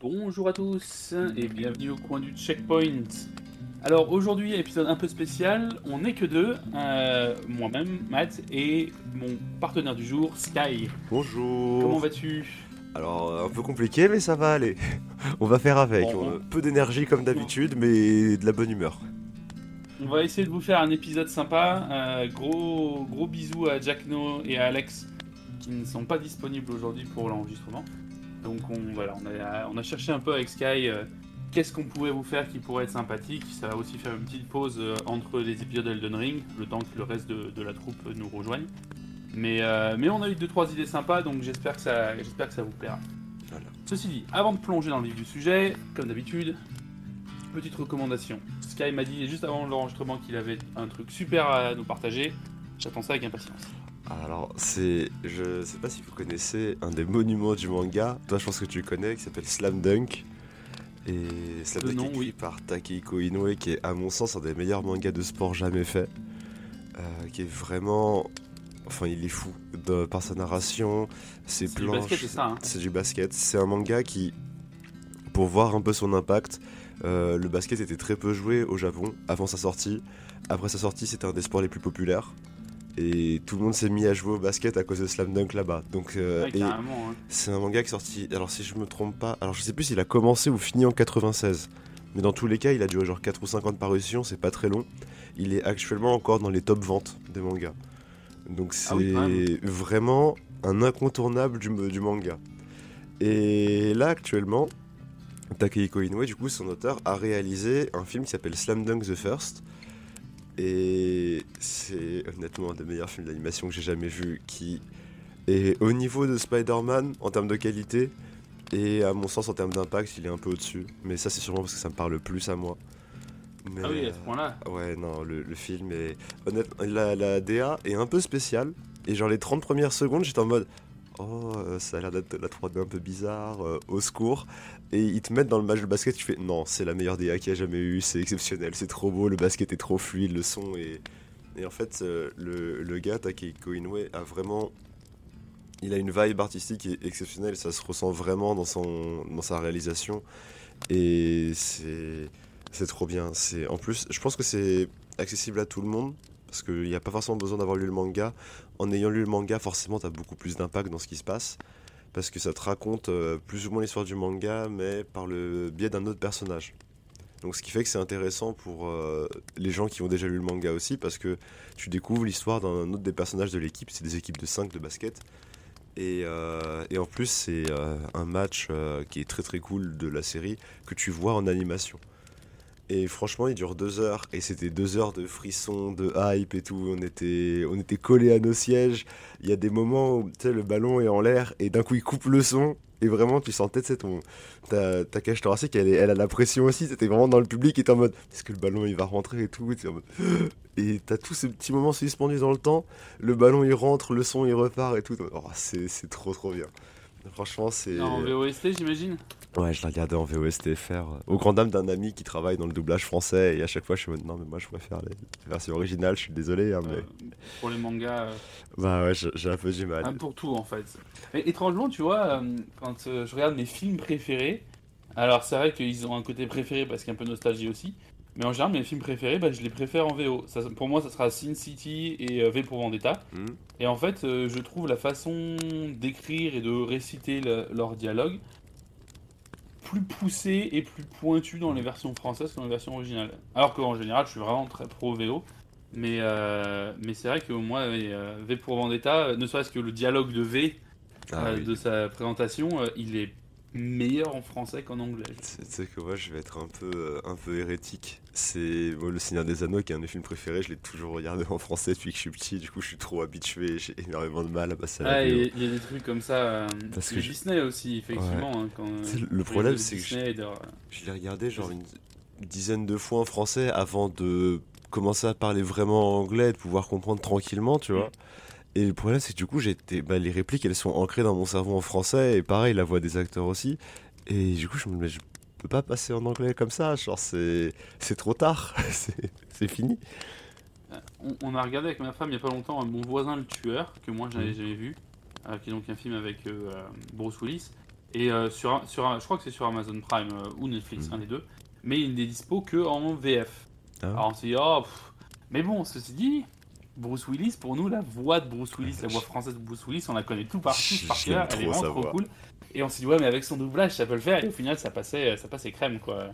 bonjour à tous et bienvenue au coin du checkpoint. Alors aujourd'hui, épisode un peu spécial, on n'est que deux, euh, moi-même, Matt, et mon partenaire du jour, Sky. Bonjour. Comment vas-tu? Alors, un peu compliqué, mais ça va aller. On va faire avec. Bon, On a bon. peu d'énergie comme d'habitude, mais de la bonne humeur. On va essayer de vous faire un épisode sympa. Euh, gros, gros bisous à Jack No et à Alex qui ne sont pas disponibles aujourd'hui pour l'enregistrement. Donc on, voilà, on, a, on a cherché un peu avec Sky euh, qu'est-ce qu'on pouvait vous faire qui pourrait être sympathique. Ça va aussi faire une petite pause euh, entre les épisodes d'Elden Ring, le temps que le reste de, de la troupe nous rejoigne. Mais, euh, mais on a eu deux trois idées sympas, donc j'espère que ça, j'espère que ça vous plaira. Voilà. Ceci dit, avant de plonger dans le vif du sujet, comme d'habitude, petite recommandation. Sky m'a dit juste avant l'enregistrement qu'il avait un truc super à nous partager. J'attends ça avec impatience. Alors, c'est. Je sais pas si vous connaissez un des monuments du manga. Toi, je pense que tu le connais, qui s'appelle Slam Dunk. Et Slam Le Dunk écrit oui. par Takehiko Inoue, qui est, à mon sens, un des meilleurs mangas de sport jamais fait. Euh, qui est vraiment. Enfin, il est fou de- par sa narration, ses C'est du planches. basket, c'est ça, hein C'est du basket. C'est un manga qui, pour voir un peu son impact, euh, le basket était très peu joué au Japon avant sa sortie. Après sa sortie, c'était un des sports les plus populaires. Et tout le monde s'est mis à jouer au basket à cause de Slam Dunk là-bas. Donc, euh, Ouais, hein. c'est un manga qui est sorti. Alors, si je me trompe pas, alors je sais plus s'il a commencé ou fini en 96. Mais dans tous les cas, il a duré genre 4 ou 5 ans de parution, c'est pas très long. Il est actuellement encore dans les top ventes des mangas. Donc c'est Ah oui, même. vraiment un incontournable du, du manga. Et là, actuellement, Takehiko Inoue, du coup, son auteur, a réalisé un film qui s'appelle Slam Dunk The First. Et c'est honnêtement un des meilleurs films d'animation que j'ai jamais vu, qui est au niveau de Spider-Man en termes de qualité, et à mon sens en termes d'impact, il est un peu au-dessus. Mais ça, c'est sûrement parce que ça me parle plus à moi. Mais, Ah oui, à ce euh, point-là. Ouais, non, le, le film est. Honnêtement, la, la DA est un peu spéciale. Et genre, les 30 premières secondes, j'étais en mode. Oh, euh, ça a l'air d'être la 3D un peu bizarre, euh, au secours. Et ils te mettent dans le match de basket, tu fais non, c'est la meilleure DA qu'il y a jamais eu, c'est exceptionnel, c'est trop beau, le basket est trop fluide, le son est. Et en fait, euh, le, le gars, Takehiko Inoue, a vraiment. Il a une vibe artistique exceptionnelle, ça se ressent vraiment dans, sa réalisation. Et c'est. C'est trop bien. En plus, je pense que c'est accessible à tout le monde parce qu'il n'y a pas forcément besoin d'avoir lu le manga. En ayant lu le manga, forcément, tu as beaucoup plus d'impact dans ce qui se passe parce que ça te raconte euh, plus ou moins l'histoire du manga, mais par le biais d'un autre personnage. Donc, ce qui fait que c'est intéressant pour euh, les gens qui ont déjà lu le manga aussi parce que tu découvres l'histoire d'un autre des personnages de l'équipe. C'est des équipes de 5 de basket. Et, euh, et en plus, c'est un match qui est très très cool de la série que tu vois en animation. Et franchement, il dure deux heures. Et c'était deux heures de frissons, de hype et tout. On était, on était collés à nos sièges. Il y a des moments où le ballon est en l'air et d'un coup il coupe le son. Et vraiment, tu sentais, tu sais, ton, ta, ta cage thoracique, elle, elle a la pression aussi. T'étais vraiment dans le public et t'es en mode, est-ce que le ballon il va rentrer et tout? Et t'as tous ces petits moments suspendus dans le temps. Le ballon il rentre, le son il repart et tout. Oh, c'est trop trop bien. Franchement, c'est. En VOST, j'imagine Ouais, je l'ai regardé en VOSTFR, euh, au grand dame d'un ami qui travaille dans le doublage français, et à chaque fois je suis en mode non, mais moi je préfère les versions originales, je suis désolé, hein, mais. Euh, Pour les mangas. euh, Bah ouais, j'ai un peu du mal. Ah, pour tout en fait. Et étrangement, tu vois, quand je regarde mes films préférés, alors c'est vrai qu'ils ont un côté préféré parce qu'il y a un peu de nostalgie aussi, mais en général, mes films préférés, bah, je les préfère en VO. Ça, pour moi, ça sera Sin City et euh, V pour Vendetta. Hmm. Et en fait, euh, je trouve la façon d'écrire et de réciter le- leur dialogue plus poussée et plus pointue dans les versions françaises que dans les versions originales. Alors qu'en général, je suis vraiment très pro VO. Mais, euh, mais c'est vrai que moi, V pour Vendetta, ne serait-ce que le dialogue de V Ah oui. de sa présentation, il est meilleur en français qu'en anglais. Tu sais- que moi je vais être un peu, euh, un peu hérétique. C'est bon, Le Seigneur des Anneaux qui est un de mes films préférés, je l'ai toujours regardé en français depuis que je suis petit, du coup je suis trop habitué, j'ai énormément de mal à passer à Ah, il y a des trucs comme ça. euh, Parce que je- Disney aussi, effectivement. hein, quand, euh, le problème, c'est que de- Je l'ai regardé genre une dizaine de fois en français avant de commencer à parler vraiment anglais et de pouvoir comprendre tranquillement, tu vois. Et le problème, c'est que du coup, j'étais, bah, les répliques, elles sont ancrées dans mon cerveau en français et pareil, la voix des acteurs aussi. Et du coup, je me dis, mais je peux pas passer en anglais comme ça, genre, c'est, c'est trop tard, c'est, c'est fini. On, on a regardé avec ma femme il y a pas longtemps euh, Mon voisin le tueur, que moi j'avais Mhm. jamais vu, euh, qui est donc un film avec euh, euh, Bruce Willis. Et euh, sur, sur, je crois que c'est sur Amazon Prime euh, ou Netflix, Mhm. un des deux. Mais il n'est dispo que en VF. Ah. Alors on s'est dit, oh, pff. mais bon, ceci dit, Bruce Willis, pour nous, la voix de Bruce Willis, la voix française de Bruce Willis, on la connaît tout par, tous par cœur, elle est vraiment trop voix. cool. Et on s'est dit, ouais, mais avec son doublage, ça peut le faire. Et au final, ça passait, ça passait crème, quoi.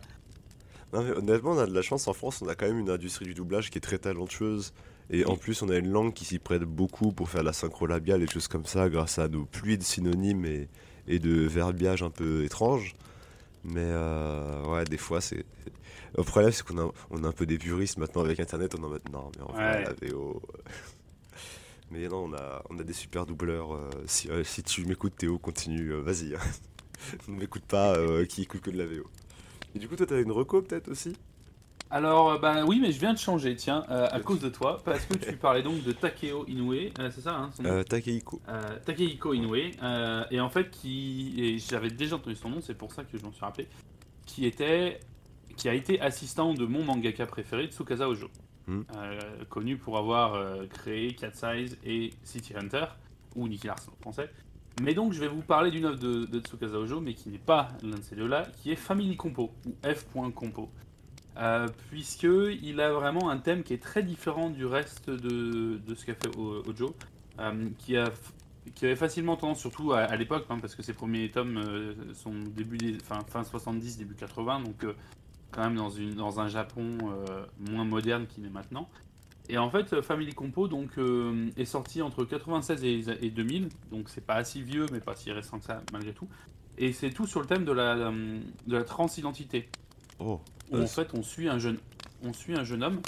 Non, mais honnêtement, on a de la chance en France, on a quand même une industrie du doublage qui est très talentueuse. Et en plus, on a une langue qui s'y prête beaucoup pour faire la synchro labiale et choses comme ça, grâce à nos pluies de synonymes et, et de verbiage un peu étranges. Mais euh, ouais, des fois, c'est. Le problème, c'est qu'on a, on a un peu des puristes maintenant avec Internet, on est en mode non, mais en vrai, Ouais. la VO. Mais non, on a, on a des super doubleurs. euh, si, euh, si tu m'écoutes, Théo, continue, euh, vas-y. ne m'écoute pas, euh, qui écoute que de la VO. Et du coup, toi, t'as une reco peut-être aussi? Alors, bah oui, mais je viens de changer, tiens, euh, à cause de toi, parce que tu parlais donc de Takeo Inoue, euh, c'est ça, hein, son nom? Euh, Takehiko. Takehiko Inoue, euh, et en fait, qui, j'avais déjà entendu son nom, c'est pour ça que je m'en suis rappelé, qui était, qui a été assistant de mon mangaka préféré, Tsukasa Ojo, Hmm. Euh, connu pour avoir euh, créé Cat Size et City Hunter, ou Nicky Larson en français. Mais donc, je vais vous parler d'une œuvre de, de Tsukasa Ojo, mais qui n'est pas l'un de ces deux-là, qui est Family Compo, ou F.compo. Euh, puisque il a vraiment un thème qui est très différent du reste de, de ce qu'a fait Ojo, euh, qui a qui avait facilement tendance, surtout à, à l'époque, hein, parce que ses premiers tomes euh, sont début des, fin, fin 70, début 80, donc euh, quand même dans, une, dans un Japon euh, moins moderne qu'il est maintenant. Et en fait, euh, Family Compo donc, euh, est sorti entre 96 et, et 2000, donc c'est pas si vieux, mais pas si récent que ça, malgré tout. Et c'est tout sur le thème de la, de la transidentité Oh, où en fait on suit un jeune, on suit un jeune homme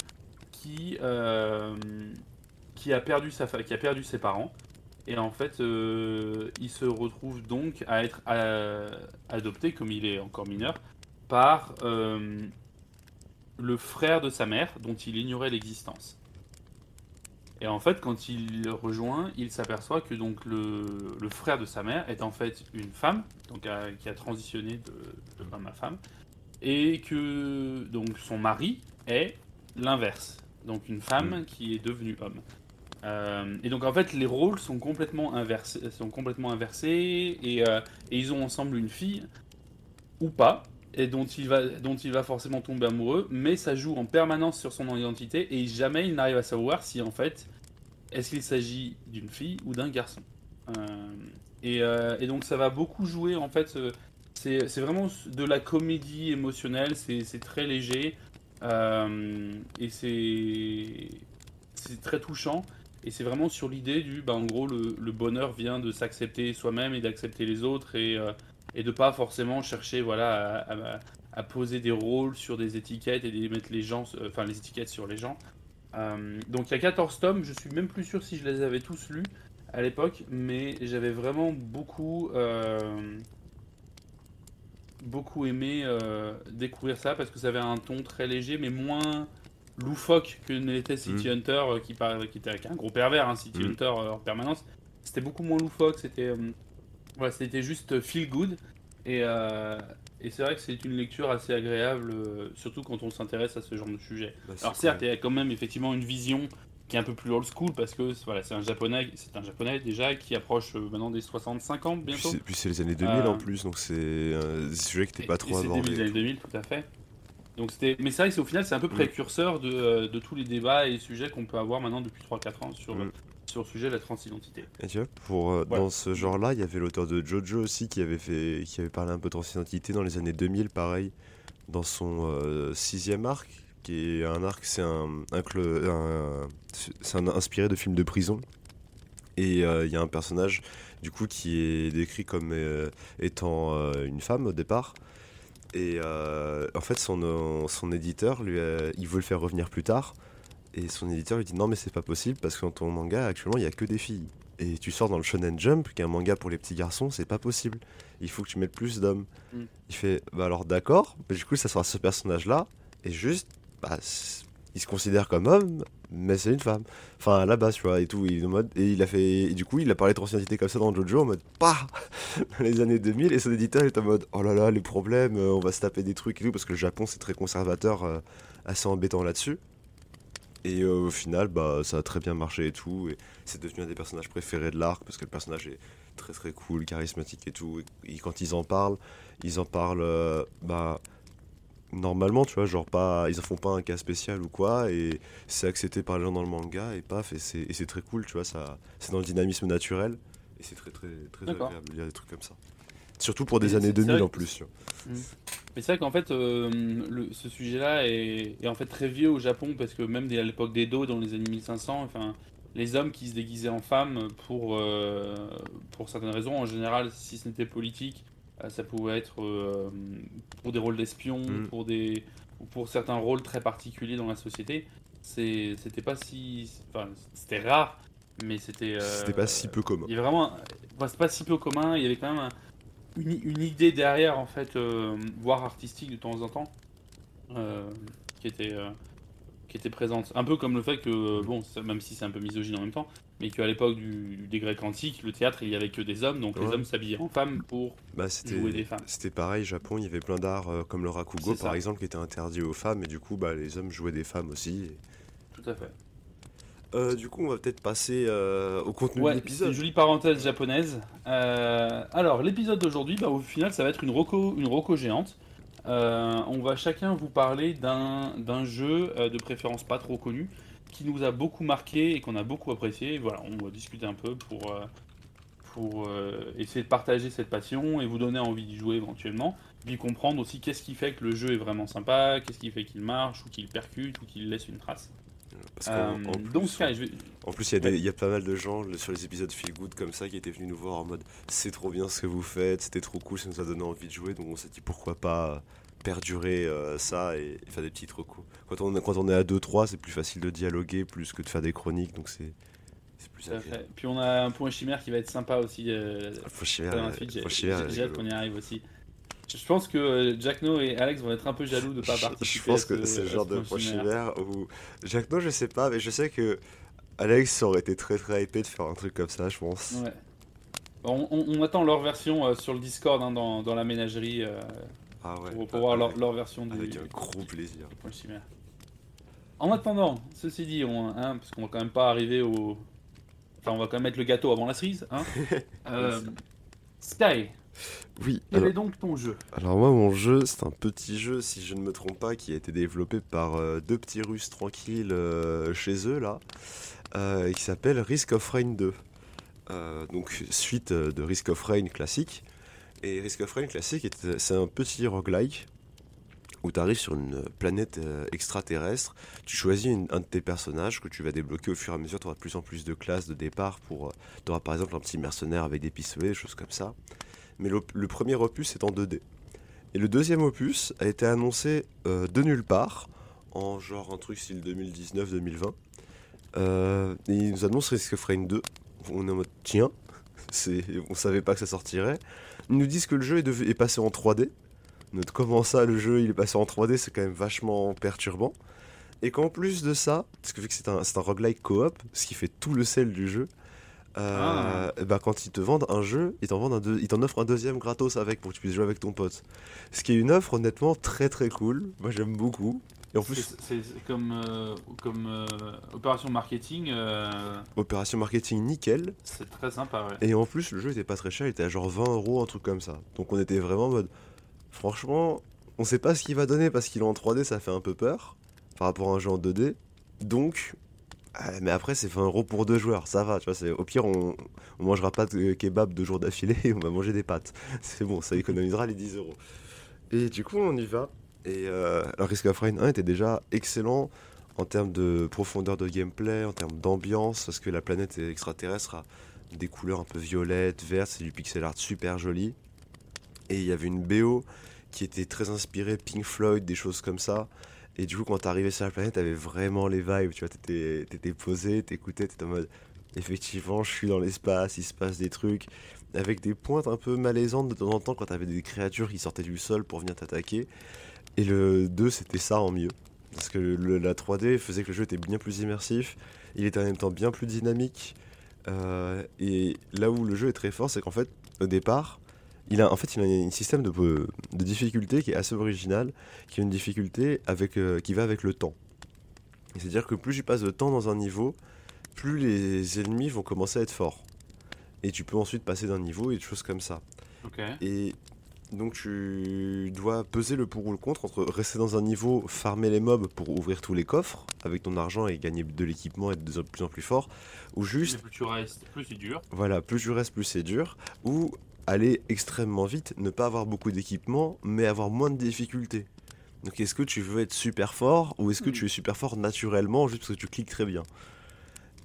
qui, euh, qui, a perdu sa, fa- qui a perdu ses parents. Et en fait, euh, il se retrouve donc à être adopté, comme il est encore mineur, par euh, le frère de sa mère, dont il ignorait l'existence. Et en fait, quand il le rejoint, il s'aperçoit que donc le, le frère de sa mère est en fait une femme, donc euh, qui a transitionné de, de homme à femme, et que donc son mari est l'inverse, donc une femme qui est devenue homme. Euh, et donc en fait les rôles sont complètement inversés, sont complètement inversés et, euh, et ils ont ensemble une fille ou pas et dont il va dont il va forcément tomber amoureux, mais ça joue en permanence sur son identité et jamais il n'arrive à savoir si en fait est-ce qu'il s'agit d'une fille ou d'un garçon. Euh, et, euh, et donc ça va beaucoup jouer en fait. euh, c'est vraiment de la comédie émotionnelle, c'est très léger euh, et c'est très touchant. Et c'est vraiment sur l'idée du, bah, en gros, le, le bonheur vient de s'accepter soi-même et d'accepter les autres et, et de pas forcément chercher, voilà, à, à- à poser des rôles sur des étiquettes et de mettre les gens, euh, enfin les étiquettes sur les gens. Euh, donc il y a 14 tomes, je suis même plus sûr si je les avais tous lus à l'époque, mais j'avais vraiment beaucoup, euh, beaucoup aimé euh, découvrir ça parce que ça avait un ton très léger, mais moins loufoque que n'était City Hunter, euh, qui, par- qui était est un gros pervers, hein, City Mm. Hunter en permanence. C'était beaucoup moins loufoque, c'était voilà, c'était juste feel good. Et, euh, et c'est vrai que c'est une lecture assez agréable, euh, surtout quand on s'intéresse à ce genre de sujet. bah, c'est Alors certes, il y a quand même effectivement une vision qui est un peu plus old school parce que voilà, c'est un japonais, c'est un japonais déjà qui approche euh, maintenant des 65 ans bientôt. c'est- Puis c'est les années 2000 Euh, en plus, donc c'est des sujets qui n'étaient pas trop C'était abordés. les années 2000, tout à fait. Donc c'était, mais c'est vrai que c'est au final c'est un peu Mm. précurseur de, de tous les débats et sujets qu'on peut avoir maintenant depuis 3-4 ans sur, Mm. Sur le sujet de la transidentité. Et tu vois, pour, euh, Voilà. dans ce genre-là, il y avait l'auteur de Jojo aussi qui avait, fait, qui avait parlé un peu de transidentité dans les années 2000, pareil, dans son euh, sixième arc, qui est un arc, c'est un, un, un- un inspiré de films de prison. Et euh, il y a un personnage, du coup, qui est décrit comme étant une femme au départ. Et en fait, son, son éditeur, lui, il veut le faire revenir plus tard. Et son éditeur lui dit non mais c'est pas possible parce que dans ton manga actuellement il y a que des filles. Et tu sors dans le Shonen Jump, qui est un manga pour les petits garçons, c'est pas possible. Il faut que tu mettes plus d'hommes. Mm. Il fait bah alors d'accord, mais du coup ça sera ce personnage-là, et juste, bah, il se considère comme homme, mais c'est une femme. Enfin à la base, tu vois, et tout. Il, est en mode, et il a fait, et du coup il a parlé de transidentité comme ça dans Jojo en mode pas dans les années 2000, et son éditeur est en mode oh là là, les problèmes, euh, on va se taper des trucs et tout, parce que le Japon c'est très conservateur, euh, assez embêtant là-dessus. Et euh, au final, bah, ça a très bien marché et tout. Et c'est devenu un des personnages préférés de l'arc parce que le personnage est très très cool, charismatique et tout. Et, quand ils en parlent, ils en parlent euh, bah, normalement, tu vois, genre pas, ils en font pas un cas spécial ou quoi. Et c'est accepté par les gens dans le manga et paf, et c'est très cool, tu vois. ça C'est dans le dynamisme naturel et c'est très très très agréable. Y a des trucs comme ça. Surtout pour des années 2000 en plus. Mmh. Mais c'est vrai qu'en fait, euh, ce sujet-là est, en fait très vieux au Japon parce que même à l'époque d'Edo, dans les années 1500, enfin, les hommes qui se déguisaient en femmes pour, euh, pour certaines raisons, en général, si ce n'était politique, euh, ça pouvait être pour des rôles d'espion, mmh. pour des pour certains rôles très particuliers dans la société. C'était pas si, enfin, c'était rare, mais c'était. c'était pas si peu commun. Il y avait vraiment, c'est pas si peu commun. Il y avait quand même un, une, idée derrière, en fait, euh, voire artistique de temps en temps, euh, qui, était, euh, qui était présente. Un peu comme le fait que, bon, même si c'est un peu misogyne en même temps, mais qu'à l'époque du, des Grecs antiques, le théâtre, il y avait que des hommes, donc les hommes s'habillaient en femmes pour bah, jouer des femmes. C'était pareil, Japon, il y avait plein d'arts comme le rakugo, par exemple, qui était interdit aux femmes, et du coup, bah, les hommes jouaient des femmes aussi. Tout à fait. Euh, du coup, on va peut-être passer euh, au contenu de l'épisode. Une jolie parenthèse japonaise. Euh, alors, l'épisode d'aujourd'hui, bah, au final, ça va être une roco, une roco géante. on va chacun vous parler d'un jeu de préférence pas trop connu qui nous a beaucoup marqué et qu'on a beaucoup apprécié. Voilà, on va discuter un peu pour, pour essayer de partager cette passion et vous donner envie d'y jouer éventuellement. Puis comprendre aussi qu'est-ce qui fait que le jeu est vraiment sympa, qu'est-ce qui fait qu'il marche ou qu'il percute ou qu'il laisse une trace. Euh, en, plus, donc, en plus, il y, a pas mal de gens sur les épisodes Feel Good comme ça qui étaient venus nous voir en mode c'est trop bien ce que vous faites, c'était trop cool, ça nous a donné envie de jouer. Donc on s'est dit pourquoi pas perdurer euh, ça et, faire des petits recos. Quand on, quand on est à 2-3, c'est plus facile de dialoguer plus que de faire des chroniques. Donc c'est. Plus Puis on a un point chimère qui va être sympa aussi. Euh, chimère, J'ai hâte qu'on y arrive aussi. Je pense que euh, Jack No et Alex vont être un peu jaloux de ne pas participer. Je pense que c'est le genre de prochain où Jack No, je sais pas, mais je sais que Alex aurait été très très hypé de faire un truc comme ça, je pense. Ouais. On, attend leur version euh, sur le Discord hein, dans, dans, la ménagerie euh, ah ouais. pour, voir leur, leur, version du. Avec un gros plaisir. En attendant, ceci dit, on, hein, parce qu'on va quand même pas arriver au. Enfin, on va quand même mettre le gâteau avant la cerise. Hein. Sky, oui. Quel est donc ton jeu Alors moi, mon jeu, c'est un petit jeu, si je ne me trompe pas, qui a été développé par euh, deux petits Russes tranquilles euh, chez eux, là, euh, qui s'appelle Risk of Rain 2. donc, suite de Risk of Rain classique. Et Risk of Rain classique, c'est un petit roguelike où tu arrives sur une planète extraterrestre, tu choisis un de tes personnages que tu vas débloquer au fur et à mesure, tu auras de plus en plus de classes de départ pour... tu auras par exemple un petit mercenaire avec des pistolets, des choses comme ça mais le, premier opus est en 2D. Et le deuxième opus a été annoncé euh, de nulle part, en genre un truc style 2019-2020. Euh, et ils nous annoncent Risk of Rain 2. On est en mode tiens, on savait pas que ça sortirait. Ils nous disent que le jeu est, est passé en 3D. Notre, comment ça, le jeu il est passé en 3D, c'est quand même vachement perturbant. Et qu'en plus de ça, parce que vu que c'est un, un roguelike coop, ce qui fait tout le sel du jeu, euh, ah. bah, quand ils te vendent un jeu, ils t'en, vendent un ils t'en offrent un deuxième gratos avec pour que tu puisses jouer avec ton pote. Ce qui est une offre honnêtement très très cool. Moi j'aime beaucoup. Et en plus, c'est, comme, euh, comme euh, opération marketing. Opération marketing nickel. C'est très sympa, Et en plus, le jeu était pas très cher, il était à genre 20 euros, un truc comme ça. Donc on était vraiment en mode. Franchement, on sait pas ce qu'il va donner parce qu'il est en 3D, ça fait un peu peur par rapport à un jeu en 2D. Donc, mais après, c'est 20 euros pour deux joueurs, ça va, tu vois. Au pire, on, on mangera pas de kebab deux jours d'affilée et on va manger des pâtes. C'est bon, ça économisera les 10 euros. Et du coup, on y va. Et euh, Risk of Rain 1 était déjà excellent en termes de profondeur de gameplay, en termes d'ambiance, parce que la planète extraterrestre a des couleurs un peu violettes, vertes, c'est du pixel art super joli. Et il y avait une BO qui était très inspirée Pink Floyd, des choses comme ça. Et du coup, quand t'arrivais sur la planète, t'avais vraiment les vibes, tu vois, t'étais, t'étais posé, t'écoutais, t'étais en mode, effectivement, je suis dans l'espace, il se passe des trucs, avec des pointes un peu malaisantes de temps en temps quand t'avais des créatures qui sortaient du sol pour venir t'attaquer. Et le 2, c'était ça en mieux. Parce que la 3D faisait que le jeu était bien plus immersif, il était en même temps bien plus dynamique. Euh, et là où le jeu est très fort, c'est qu'en fait, au départ, il a, en fait, il a un système de, de difficulté qui est assez original, qui a une difficulté avec, euh, qui va avec le temps. C'est-à-dire que plus tu passes de temps dans un niveau, plus les ennemis vont commencer à être forts. Et tu peux ensuite passer d'un niveau et des choses comme ça. Et donc tu dois peser le pour ou le contre entre rester dans un niveau, farmer les mobs pour ouvrir tous les coffres avec ton argent et gagner de l'équipement et être de plus en plus fort, ou juste, Mais plus tu restes, plus c'est dur. voilà, plus tu restes, plus c'est dur, ou aller extrêmement vite, ne pas avoir beaucoup d'équipement, mais avoir moins de difficultés. Donc est-ce que tu veux être super fort, ou est-ce que Hmm. tu es super fort naturellement, juste parce que tu cliques très bien?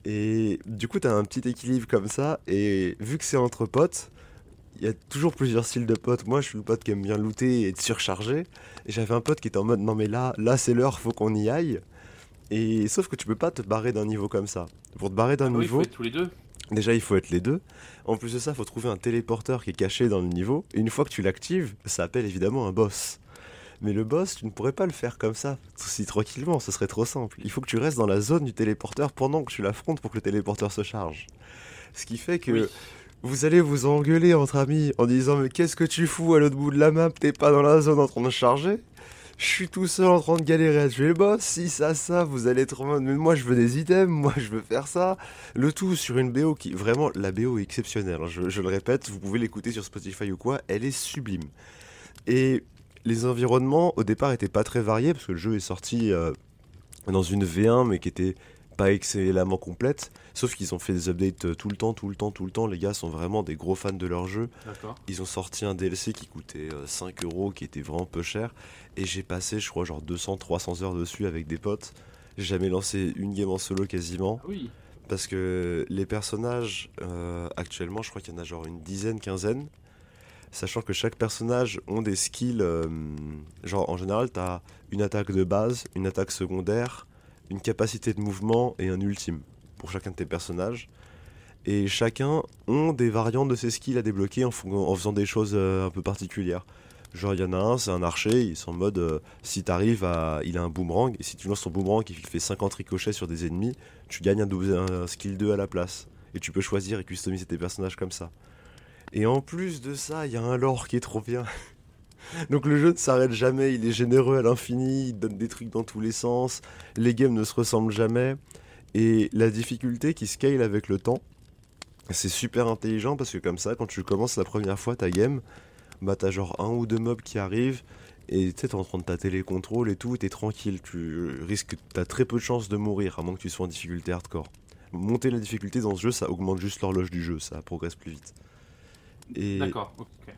Et du coup, tu as un petit équilibre comme ça, et vu que c'est entre potes, il y a toujours plusieurs styles de potes. Moi, je suis le pote qui aime bien looter et être surchargé. Et j'avais un pote qui était en mode non mais là, là c'est l'heure, faut qu'on y aille. Et sauf que tu peux pas te barrer d'un niveau comme ça. Pour te barrer d'un Ah oui, il niveau, faut être tous les deux. déjà il faut être les deux. En plus de ça, il faut trouver un téléporteur qui est caché dans le niveau. Et une fois que tu l'actives, ça appelle évidemment un boss. Mais le boss, tu ne pourrais pas le faire comme ça, si tranquillement, ce serait trop simple. Il faut que tu restes dans la zone du téléporteur pendant que tu l'affrontes pour que le téléporteur se charge. Ce qui fait que Oui. vous allez vous engueuler entre amis en disant mais qu'est-ce que tu fous à l'autre bout de la map, t'es pas dans la zone en train de charger? Je suis tout seul en train de galérer à tuer le boss, si ça, ça, vous allez être en mode, mais moi je veux des items, moi je veux faire ça. Le tout sur une BO qui, vraiment, la BO est exceptionnelle, hein, je, le répète, vous pouvez l'écouter sur Spotify ou quoi, elle est sublime. Et les environnements, au départ, étaient pas très variés, parce que le jeu est sorti euh, dans une V1, mais qui était pas excellemment complète, sauf qu'ils ont fait des updates euh, tout le temps, tout le temps, tout le temps, les gars sont vraiment des gros fans de leur jeu. D'accord. Ils ont sorti un DLC qui coûtait euh, 5 euros, qui était vraiment peu cher. Et j'ai passé, je crois, genre 200-300 heures dessus avec des potes. J'ai jamais lancé une game en solo quasiment. Ah oui. Parce que les personnages, euh, actuellement, je crois qu'il y en a genre une dizaine, quinzaine. Sachant que chaque personnage ont des skills. euh, genre, en général, t'as une attaque de base, une attaque secondaire, une capacité de mouvement et un ultime pour chacun de tes personnages. Et chacun ont des variantes de ces skills à débloquer en faisant des choses euh, un peu particulières. Genre, il y en a un, c'est un archer, il est en mode euh, si t'arrives à. Il a un boomerang, et si tu lances ton boomerang et qu'il fait 50 ricochets sur des ennemis, tu gagnes un, double- un skill 2 à la place. Et tu peux choisir et customiser tes personnages comme ça. Et en plus de ça, il y a un lore qui est trop bien. Donc le jeu ne s'arrête jamais, il est généreux à l'infini, il donne des trucs dans tous les sens, les games ne se ressemblent jamais. Et la difficulté qui scale avec le temps, c'est super intelligent parce que comme ça, quand tu commences la première fois ta game, bah t'as genre un ou deux mobs qui arrivent et tu t'es en train de tâter les contrôles et tout, t'es tranquille, tu risques, t'as très peu de chances de mourir à moins que tu sois en difficulté hardcore. Monter la difficulté dans ce jeu, ça augmente juste l'horloge du jeu, ça progresse plus vite. D'accord. Ok.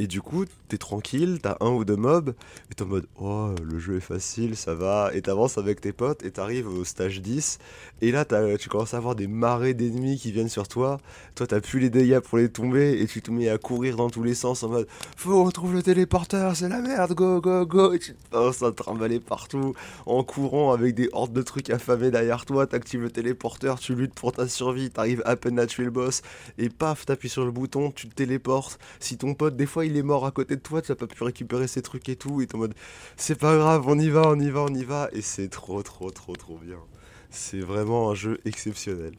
Et du coup, t'es tranquille, t'as un ou deux mobs, et t'es en mode Oh, le jeu est facile, ça va. Et t'avances avec tes potes, et t'arrives au stage 10, et là, tu commences à avoir des marées d'ennemis qui viennent sur toi. Toi, t'as plus les dégâts pour les tomber, et tu te mets à courir dans tous les sens en mode Faut retrouver le téléporteur, c'est la merde, go, go, go. Et tu commences à trimballer partout, en courant avec des hordes de trucs affamés derrière toi. T'actives le téléporteur, tu luttes pour ta survie, t'arrives à peine à tuer le boss, et paf, t'appuies sur le bouton, tu te téléportes. Si ton pote, des fois, il est mort à côté de toi, tu n'as pas pu récupérer ses trucs et tout, et t'es en mode c'est pas grave, on y va, on y va, on y va, et c'est trop, trop, trop, trop bien. C'est vraiment un jeu exceptionnel.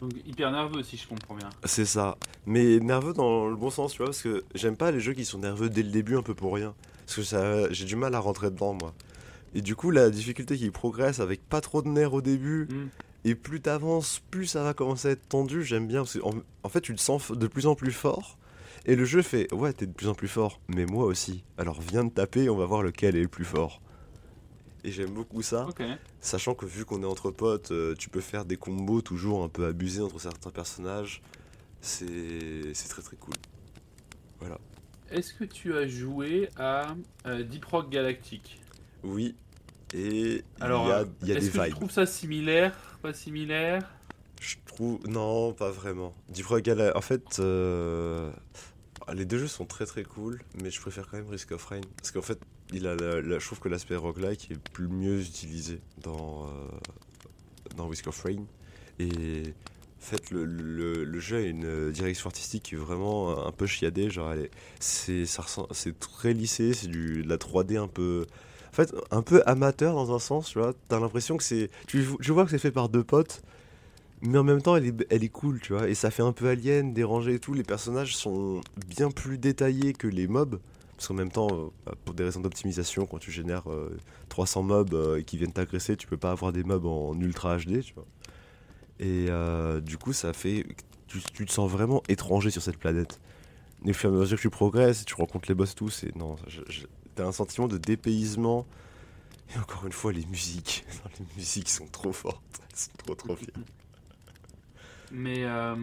Donc hyper nerveux si je comprends bien. C'est ça. Mais nerveux dans le bon sens, tu vois, parce que j'aime pas les jeux qui sont nerveux dès le début un peu pour rien. Parce que ça, j'ai du mal à rentrer dedans, moi. Et du coup, la difficulté qui progresse avec pas trop de nerfs au début, Hmm. et plus t'avances, plus ça va commencer à être tendu, j'aime bien, parce qu'en en fait, tu te sens de plus en plus fort, et le jeu fait, ouais, t'es de plus en plus fort, mais moi aussi. Alors viens de taper, on va voir lequel est le plus fort. Et j'aime beaucoup ça. Sachant que vu qu'on est entre potes, euh, tu peux faire des combos toujours un peu abusés entre certains personnages. C'est c'est très très cool. Voilà. Est-ce que tu as joué à euh, Deep Rock Galactic Oui. Et Alors, il y a, euh, il y a des est-ce que tu trouves ça similaire? Pas similaire? Je trouve. Non, pas vraiment. Deep Rock Gala- En fait, euh, les deux jeux sont très très cool, mais je préfère quand même Risk of Rain. Parce qu'en fait, il a la- je trouve que l'aspect roguelike est plus mieux utilisé dans, euh, dans Risk of Rain. Et en fait, le, le- jeu a une direction artistique qui est vraiment un peu chiadée. Genre, c'est c'est très lissé, c'est du, de la 3D un peu. En fait, un peu amateur dans un sens, tu vois. L'impression que c'est. Tu vois que c'est fait par deux potes, mais en même temps, elle est, cool, tu vois. Et ça fait un peu alien, dérangé et tout. Les personnages sont bien plus détaillés que les mobs. Parce qu'en même temps, euh, pour des raisons d'optimisation, quand tu génères 300 mobs qui viennent t'agresser, tu peux pas avoir des mobs en ultra HD, tu vois. Et du coup, ça fait. Tu, te sens vraiment étranger sur cette planète. Et au fur et à mesure que tu progresses, tu rencontres les boss, tout, c'est. Non, t'as un sentiment de dépaysement. Et encore une fois, les musiques. les musiques sont trop fortes. Elles sont trop, trop bien. Mais. Euh,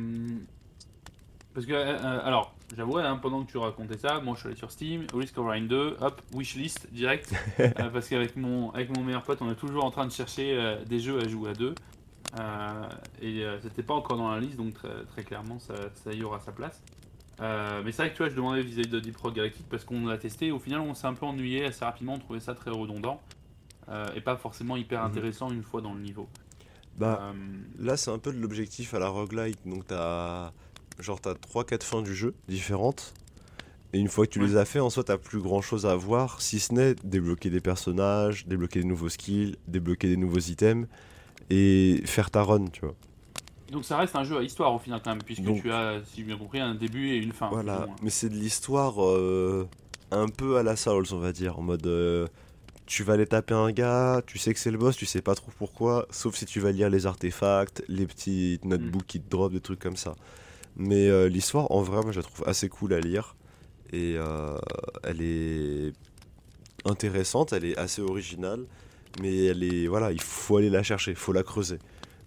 parce que. Euh, euh, alors, j'avoue, hein, pendant que tu racontais ça, moi je suis allé sur Steam, Risk of Rain 2, hop, wishlist direct. parce qu'avec mon, avec mon meilleur pote, on est toujours en train de chercher des jeux à jouer à deux. et c'était pas encore dans la liste, donc très, très clairement, ça, ça, y aura sa place. mais c'est vrai que tu vois, je demandais vis-à-vis de Deep Rock Galactic parce qu'on l'a testé. Au final, on s'est un peu ennuyé assez rapidement, on trouvait ça très redondant et pas forcément hyper mhm. intéressant une fois dans le niveau. Bah, euh, là, c'est un peu de l'objectif à la roguelike. Donc, t'as genre t'as 3-4 fins du jeu différentes. Et une fois que tu les as fait, en soi, t'as plus grand chose à voir, si ce n'est débloquer des personnages, débloquer des nouveaux skills, débloquer des nouveaux items et faire ta run, tu vois. Donc ça reste un jeu à histoire au final quand même, puisque tu as, si j'ai bien compris, un début et une fin. Voilà, mais c'est de l'histoire euh, un peu à la Souls, on va dire, en mode euh, tu vas aller taper un gars, tu sais que c'est le boss, tu sais pas trop pourquoi, sauf si tu vas lire les artefacts, les petits notebooks qui te drop, des trucs comme ça. Mais euh, l'histoire, en vrai, moi je la trouve assez cool à lire. Et euh, elle est intéressante, elle est assez originale, mais elle est. Voilà, il faut aller la chercher, il faut la creuser.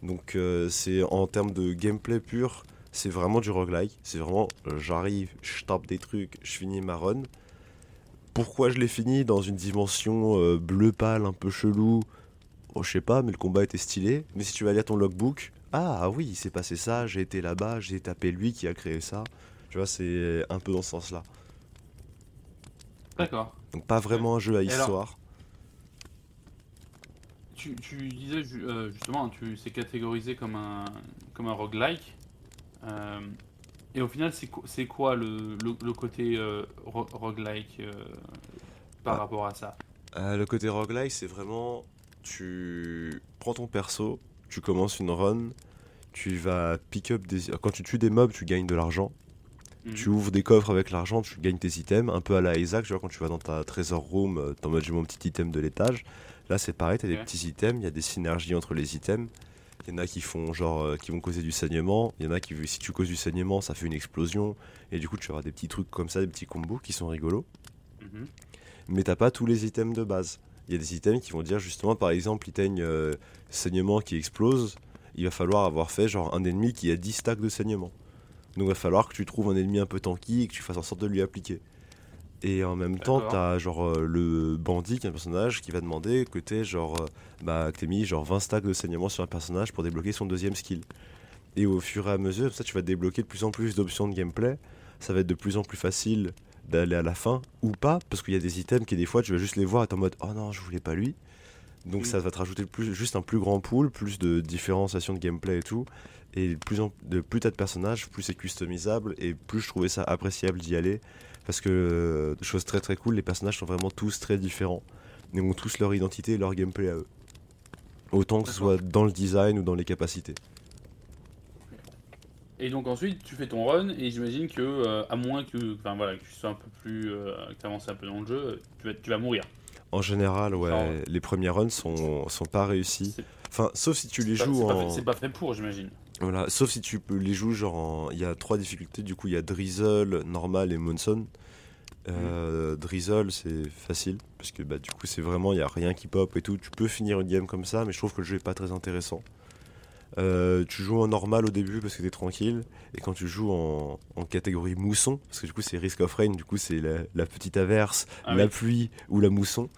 Donc euh, c'est en termes de gameplay pur, c'est vraiment du roguelike. C'est vraiment, j'arrive, je tape des trucs, je finis ma run pourquoi je l'ai fini dans une dimension euh, bleu pâle, un peu chelou? Oh, Je sais pas, mais le combat était stylé. Mais si tu vas lire ton logbook, ah oui, il s'est passé ça, j'ai été là-bas, j'ai tapé lui qui a créé ça. Tu vois, c'est un peu dans ce sens-là. D'accord. Donc pas vraiment un jeu à histoire. tu, disais euh, justement, tu c'est catégorisé comme un comme un roguelike. Euh, et au final, c'est quoi le, le, côté euh, roguelike euh, par ah. rapport à ça? Euh, Le côté roguelike, c'est vraiment tu prends ton perso, tu commences une run, tu vas pick up des. Quand tu tues des mobs, tu gagnes de l'argent. Mhm. Tu ouvres des coffres avec l'argent, tu gagnes tes items, un peu à la Isaac, tu vois, quand tu vas dans ta trésor room, t'en mode j'ai mon petit item de l'étage. Là, c'est pareil, t'as des petits items, il y a des synergies entre les items. Il y en a qui font genre euh, qui vont causer du saignement. Il y en a qui si tu causes du saignement, ça fait une explosion et du coup tu auras des petits trucs comme ça, des petits combos qui sont rigolos. Mhm. Mais t'as pas tous les items de base. Il y a des items qui vont dire justement par exemple item euh, saignement qui explose. Il va falloir avoir fait genre un ennemi qui a 10 stacks de saignement. Donc il va falloir que tu trouves un ennemi un peu tanky et que tu fasses en sorte de lui appliquer. Et en même temps, t'as genre euh, le bandit qui est un personnage qui va demander que t'aies genre, euh, bah, que mis genre 20 stacks de saignement sur un personnage pour débloquer son deuxième skill. Et au fur et à mesure, ça, tu vas débloquer de plus en plus d'options de gameplay. Ça va être de plus en plus facile d'aller à la fin ou pas, parce qu'il y a des items qui des fois tu vas juste les voir et t'es en mode oh non, je voulais pas lui. Donc ça va te rajouter plus, juste un plus grand pool, plus de différenciation de gameplay et tout. Et plus, en, de plus t'as de personnages, plus c'est customisable et plus je trouvais ça appréciable d'y aller parce que, euh, chose très très cool, les personnages sont vraiment tous très différents. Ils ont tous leur identité et leur gameplay à eux. Autant que ce soit dans le design ou dans les capacités. Et donc ensuite, tu fais ton run, et j'imagine que, euh, à moins que, enfin, voilà, que tu sois un peu plus. Euh, que tu avances un peu dans le jeu, tu vas, tu vas mourir. En général, ouais, les premiers runs sont, sont pas réussis. Enfin, sauf si tu les joues en. C'est pas fait pour, j'imagine. Voilà, sauf si tu peux les jouer genre Il y a trois difficultés, du coup il y a Drizzle, Normal et Monson. Euh, mm. Drizzle c'est facile, parce que bah, du coup c'est vraiment, il n'y a rien qui pop et tout. Tu peux finir une game comme ça, mais je trouve que le jeu est pas très intéressant. Euh, tu joues en normal au début parce que t'es tranquille, et quand tu joues en, catégorie mousson, parce que du coup c'est Risk of Rain, du coup c'est la, petite averse, ah la pluie ou la mousson.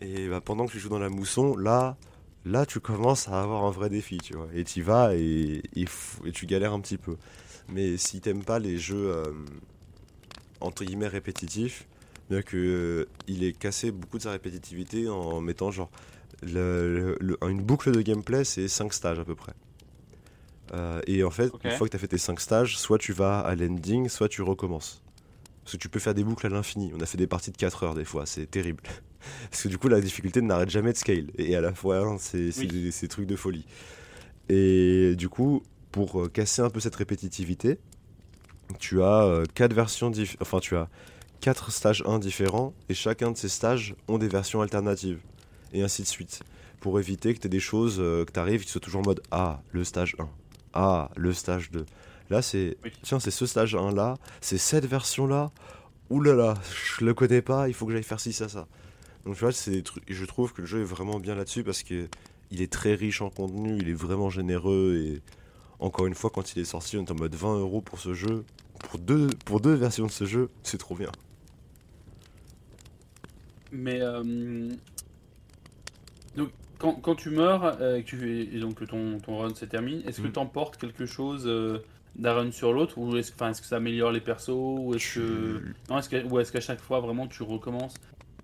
Et bah, pendant que tu joues dans la mousson, là, là tu commences à avoir un vrai défi, tu vois. Et tu vas et, et, tu galères un petit peu. Mais si t'aimes pas les jeux euh, entre guillemets répétitifs, bien que euh, il est cassé beaucoup de sa répétitivité en mettant genre une boucle de gameplay, c'est 5 stages à peu près. Euh, et en fait, une fois que tu as fait tes 5 stages, soit tu vas à l'ending, soit tu recommences. Parce que tu peux faire des boucles à l'infini. On a fait des parties de 4 heures des fois, c'est terrible. Parce que du coup, la difficulté n'arrête jamais de scale. Et à la fois, hein, c'est des, trucs de folie. Et du coup, pour euh, casser un peu cette répétitivité, tu as 4 euh, versions Enfin, tu as 4 stages 1 différents, et chacun de ces stages ont des versions alternatives, et ainsi de suite, pour éviter que tu aies des choses, euh, que tu arrives, qui soient toujours en mode Ah, le stage 1, Ah, le stage 2. Là, c'est Oui. Tiens, c'est ce stage 1 là, c'est cette version là, oulala, je le connais pas, il faut que j'aille faire ci, ça, ça. Donc, tu vois, c'est des trucs, je trouve que le jeu est vraiment bien là-dessus parce que il est très riche en contenu, il est vraiment généreux, et encore une fois, quand il est sorti, on est en mode 20 euros pour ce jeu. Pour deux, pour deux versions de ce jeu, c'est trop bien. Mais euh, donc quand, quand tu meurs euh, et que tu et donc que ton, ton run se termine, est-ce que Mm. tu emportes quelque chose euh, d'un run sur l'autre ou est-ce est-ce que ça améliore les persos ou est-ce que Tu, non est-ce que ou est-ce qu'à chaque fois vraiment tu recommences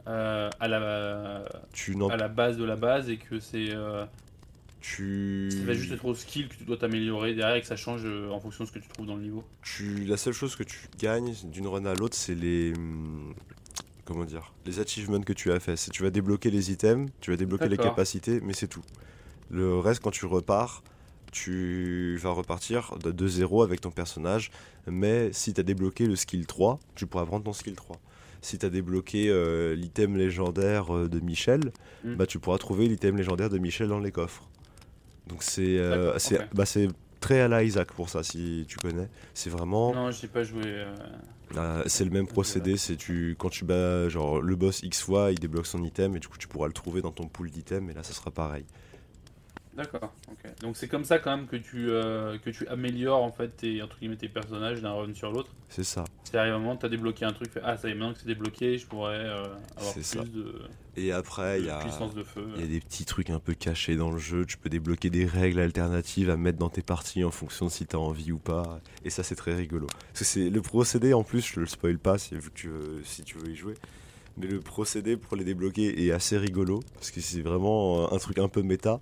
euh, à la tu, à la base de la base et que c'est euh, tu, ça va juste être au skill que tu dois t'améliorer derrière et que ça change euh, en fonction de ce que tu trouves dans le niveau. tu- la seule chose que tu gagnes d'une run à l'autre, c'est les, hum, comment dire, les achievements que tu as fait. Tu vas débloquer les items, tu vas débloquer les capacités, mais c'est tout. Le reste, quand tu repars, tu vas repartir de, de zéro avec ton personnage, mais si tu as débloqué le skill 3, tu pourras prendre ton skill 3. Si tu as débloqué euh, l'item légendaire euh, de Michel, Mm. bah, tu pourras trouver l'item légendaire de Michel dans les coffres. Donc c'est euh, D'accord, c'est ok. bah, c'est très à la Isaac pour ça, si tu connais. C'est vraiment... Non, j'ai pas joué. Euh, c'est le même procédé, c'est tu quand tu bats genre le boss X fois, il débloque son item et du coup tu pourras le trouver dans ton pool d'items et là ça sera pareil. D'accord, ok. Donc c'est comme ça quand même que tu, euh, que tu améliores en fait tes, entre guillemets, tes personnages d'un run sur l'autre. C'est ça. C'est arrivé un moment, tu as débloqué un truc, fait, ah ça y est, maintenant que c'est débloqué, je pourrais euh, avoir plus ça. de, Et après il y de a puissance de feu. il y a des petits trucs un peu cachés dans le jeu, tu peux débloquer des règles alternatives à mettre dans tes parties en fonction de si t'as envie ou pas et ça c'est très rigolo. Parce que c'est le procédé en plus, je le spoil pas si, vu que tu veux, si tu veux y jouer. Mais le procédé pour les débloquer est assez rigolo parce que c'est vraiment un truc un peu méta.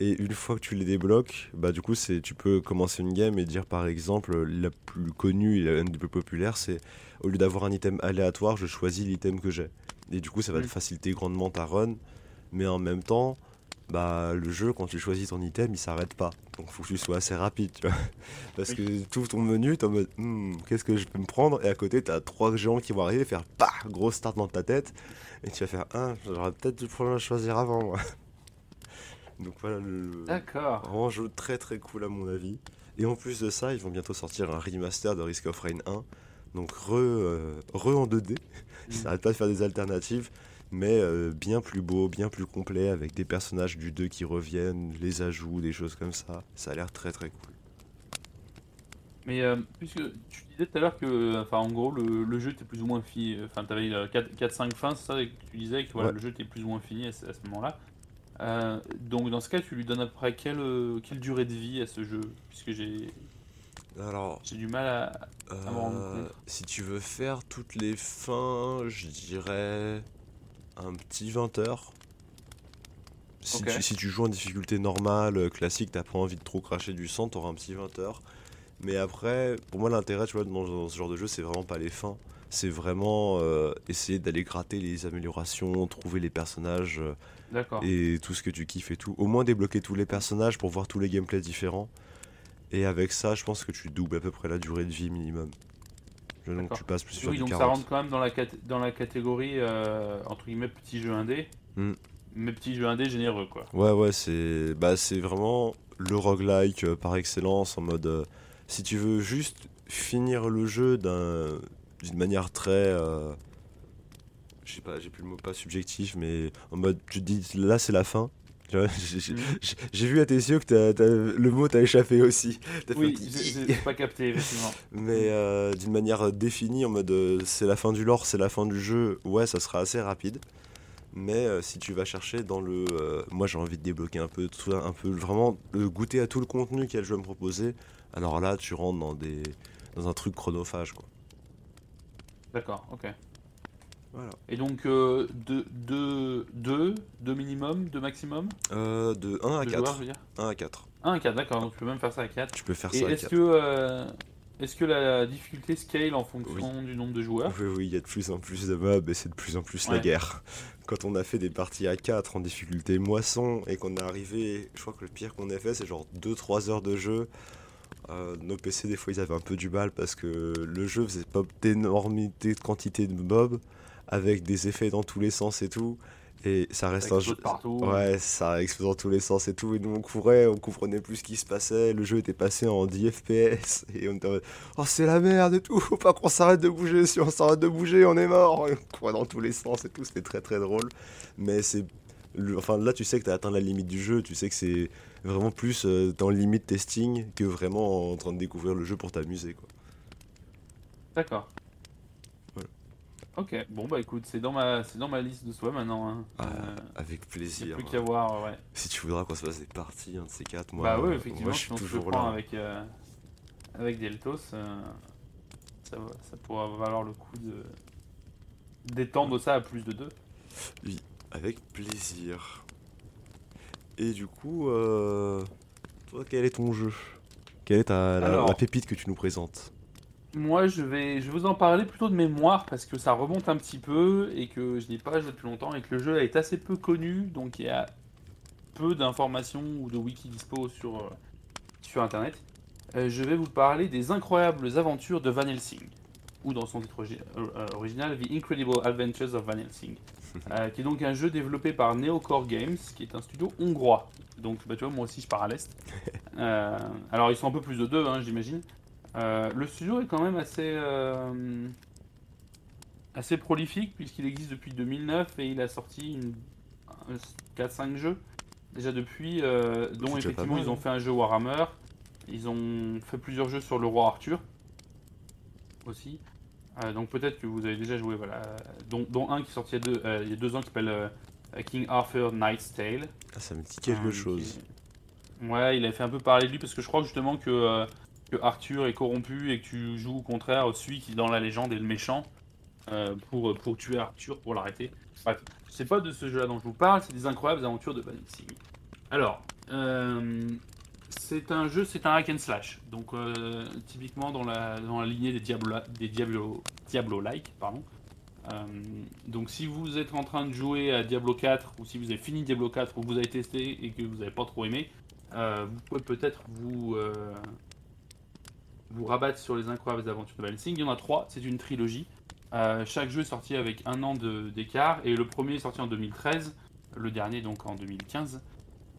Et une fois que tu les débloques, bah du coup c'est tu peux commencer une game et dire par exemple la plus connue et des plus populaires c'est au lieu d'avoir un item aléatoire, je choisis l'item que j'ai. Et du coup ça va te Mm. faciliter grandement ta run, mais en même temps bah le jeu quand tu choisis ton item il s'arrête pas. Donc faut que tu sois assez rapide, tu vois. Parce que tout ton menu, t'es en mode Hmm, qu'est-ce que je peux me prendre? Et à côté t'as trois géants qui vont arriver faire pas gros start dans ta tête et tu vas faire ah j'aurais peut-être dû prendre à choisir avant moi. Donc voilà le D'accord. Un jeu très très cool à mon avis. Et en plus de ça, ils vont bientôt sortir un remaster de Risk of Rain 1. Donc re, euh, re en 2D. Ils Mm. n'arrêtent pas de faire des alternatives. Mais euh, bien plus beau, bien plus complet, avec des personnages du 2 qui reviennent, les ajouts, des choses comme ça. Ça a l'air très très cool. Mais euh, puisque tu disais tout à l'heure que, enfin en gros, le, le jeu était plus ou moins fini, enfin tu avais 4-5 fins, c'est ça, et que tu disais que voilà, Ouais. le jeu était plus ou moins fini à ce, à ce moment-là. Euh, donc dans ce cas, tu lui donnes à peu près quelle, euh, quelle durée de vie à ce jeu Puisque j'ai Alors, j'ai du mal à, rendre euh, compte. si tu veux faire toutes les fins, je dirais un petit 20 heures. Si, tu, si tu joues en difficulté normale, euh, classique, t'as pas envie de trop cracher du sang, t'auras un petit 20 heures. Mais après, pour moi, l'intérêt, tu vois, dans, dans ce genre de jeu, c'est vraiment pas les fins. C'est vraiment euh, essayer d'aller gratter les améliorations, trouver les personnages euh. Et tout ce que tu kiffes et tout. Au moins débloquer tous les personnages pour voir tous les gameplays différents. Et avec ça, je pense que tu doubles à peu près la durée de vie minimum. Donc tu passes plus sur Oui, donc 40. ça rentre quand même dans la, cat- dans la catégorie euh, entre guillemets petit jeu indé. Hmm. Mais petit jeu indé généreux quoi. Ouais, ouais, c'est bah, c'est vraiment le roguelike euh, par excellence en mode. euh, si tu veux juste finir le jeu d'un- d'une manière très. Euh, je sais pas, j'ai plus le mot pas subjectif, mais en mode tu te dis là c'est la fin. J'ai- Mhm. j'ai- vu à tes yeux que t'as- le mot t'a échappé aussi. Oui, j'ai pas capté effectivement. Mais euh, d'une manière définie, en mode euh, c'est la fin du lore, c'est la fin du jeu, ouais, ça sera assez rapide. Mais euh, si tu vas chercher dans le. euh, moi j'ai envie de débloquer un peu, tout, un peu vraiment euh, goûter à tout le contenu qu'il y a le jeu à me proposer. Alors là, tu rentres dans, des, dans un truc chronophage, quoi. D'accord, ok. Voilà. Et donc 2 deux, deux, deux, deux minimum, 2 maximum Euh, de 1 à de 4. joueurs, je veux dire 1 à 4. 1 à 4, d'accord, donc tu peux même faire ça à 4. Tu peux faire Et ça à est-ce 4. que, euh, est-ce que la difficulté scale en fonction du nombre de joueurs Oui, oui, il y a de plus en plus de mobs et c'est de plus en plus la guerre. Quand on a fait des parties à 4 en difficulté moisson et qu'on est arrivé, je crois que le pire qu'on ait fait c'est genre 2-3 heures de jeu. Euh, nos PC, des fois, ils avaient un peu du mal parce que le jeu faisait pas d'énormité de quantité de mobs avec des effets dans tous les sens et tout. Et ça reste Ça un jeu. partout. Ouais, ça explose dans tous les sens et tout. Et nous, on courait, on comprenait plus ce qui se passait. Le jeu était passé en 10 FPS. Et on était en mode, Oh, c'est la merde et tout. Faut pas qu'on s'arrête de bouger. Si on s'arrête de bouger, on est mort. Et on courait dans tous les sens et tout. C'était très très drôle. Mais c'est. le- Enfin, là, tu sais que t'as atteint la limite du jeu. Tu sais que c'est vraiment plus euh, dans limite testing que vraiment en train de découvrir le jeu pour t'amuser, quoi. D'accord. Ok, bon bah écoute, c'est dans ma, c'est dans ma liste de souhaits maintenant. Hein. Ah, Euh, avec y a plaisir. plus qu'à voir, ouais. Si tu voudras qu'on se fasse des parties, un de ces quatre, moi, bah ouais, moi, effectivement, je si suis toujours là. avec, euh, avec Deltos, euh, ça, ça pourra valoir le coup de d'étendre ça à plus de deux. Avec plaisir. Et du coup, toi, quel est ton jeu? Quelle est ta, la, Alors. la pépite que tu nous présentes? Moi, je vais, je vais vous en parler plutôt de mémoire parce que ça remonte un petit peu et que je n'ai pas joué depuis longtemps et que le jeu est assez peu connu, donc il y a peu d'informations ou de wiki dispo sur, euh, sur internet. Euh, je vais vous parler des incroyables aventures de Van Helsing, ou dans son titre euh, original, The Incredible Adventures of Van Helsing, qui est donc un jeu développé par Neocore Games, qui est un studio hongrois. Donc, bah, tu vois, moi aussi je pars à l'est. Alors, ils sont un peu plus de deux, hein, j'imagine. Euh, le studio est quand même assez, euh, assez prolifique puisqu'il existe depuis 2009 et il a sorti une, 4-5 jeux déjà depuis, euh, dont effectivement ils ont hein. fait un jeu Warhammer, ils ont fait plusieurs jeux sur le roi Arthur aussi. Euh, donc peut-être que vous avez déjà joué, voilà, dont, dont un qui est sorti il y a deux, euh, il y a deux ans qui s'appelle King Arthur Knight's Tale. Ah, ça me dit quelque chose. qui Ouais, il a fait un peu parler de lui parce que je crois justement que, que Arthur est corrompu et que tu joues au contraire celui qui dans la légende est le méchant euh, pour, pour tuer Arthur, pour l'arrêter. Bref, c'est pas de ce jeu-là dont je vous parle, c'est des incroyables aventures de Helsing. Alors, euh, c'est un jeu, c'est un hack and slash, donc euh, typiquement dans la, dans la lignée des Diablo, des Diablo, Diablo-like, pardon. Donc si vous êtes en train de jouer à Diablo 4 ou si vous avez fini Diablo 4 ou vous avez testé et que vous n'avez pas trop aimé, vous pouvez peut-être vous, vous rabattre sur les incroyables aventures de Helsing. Il y en a trois, c'est une trilogie. Euh, chaque jeu est sorti avec un an d'écart et le premier est sorti en 2013, le dernier donc en 2015.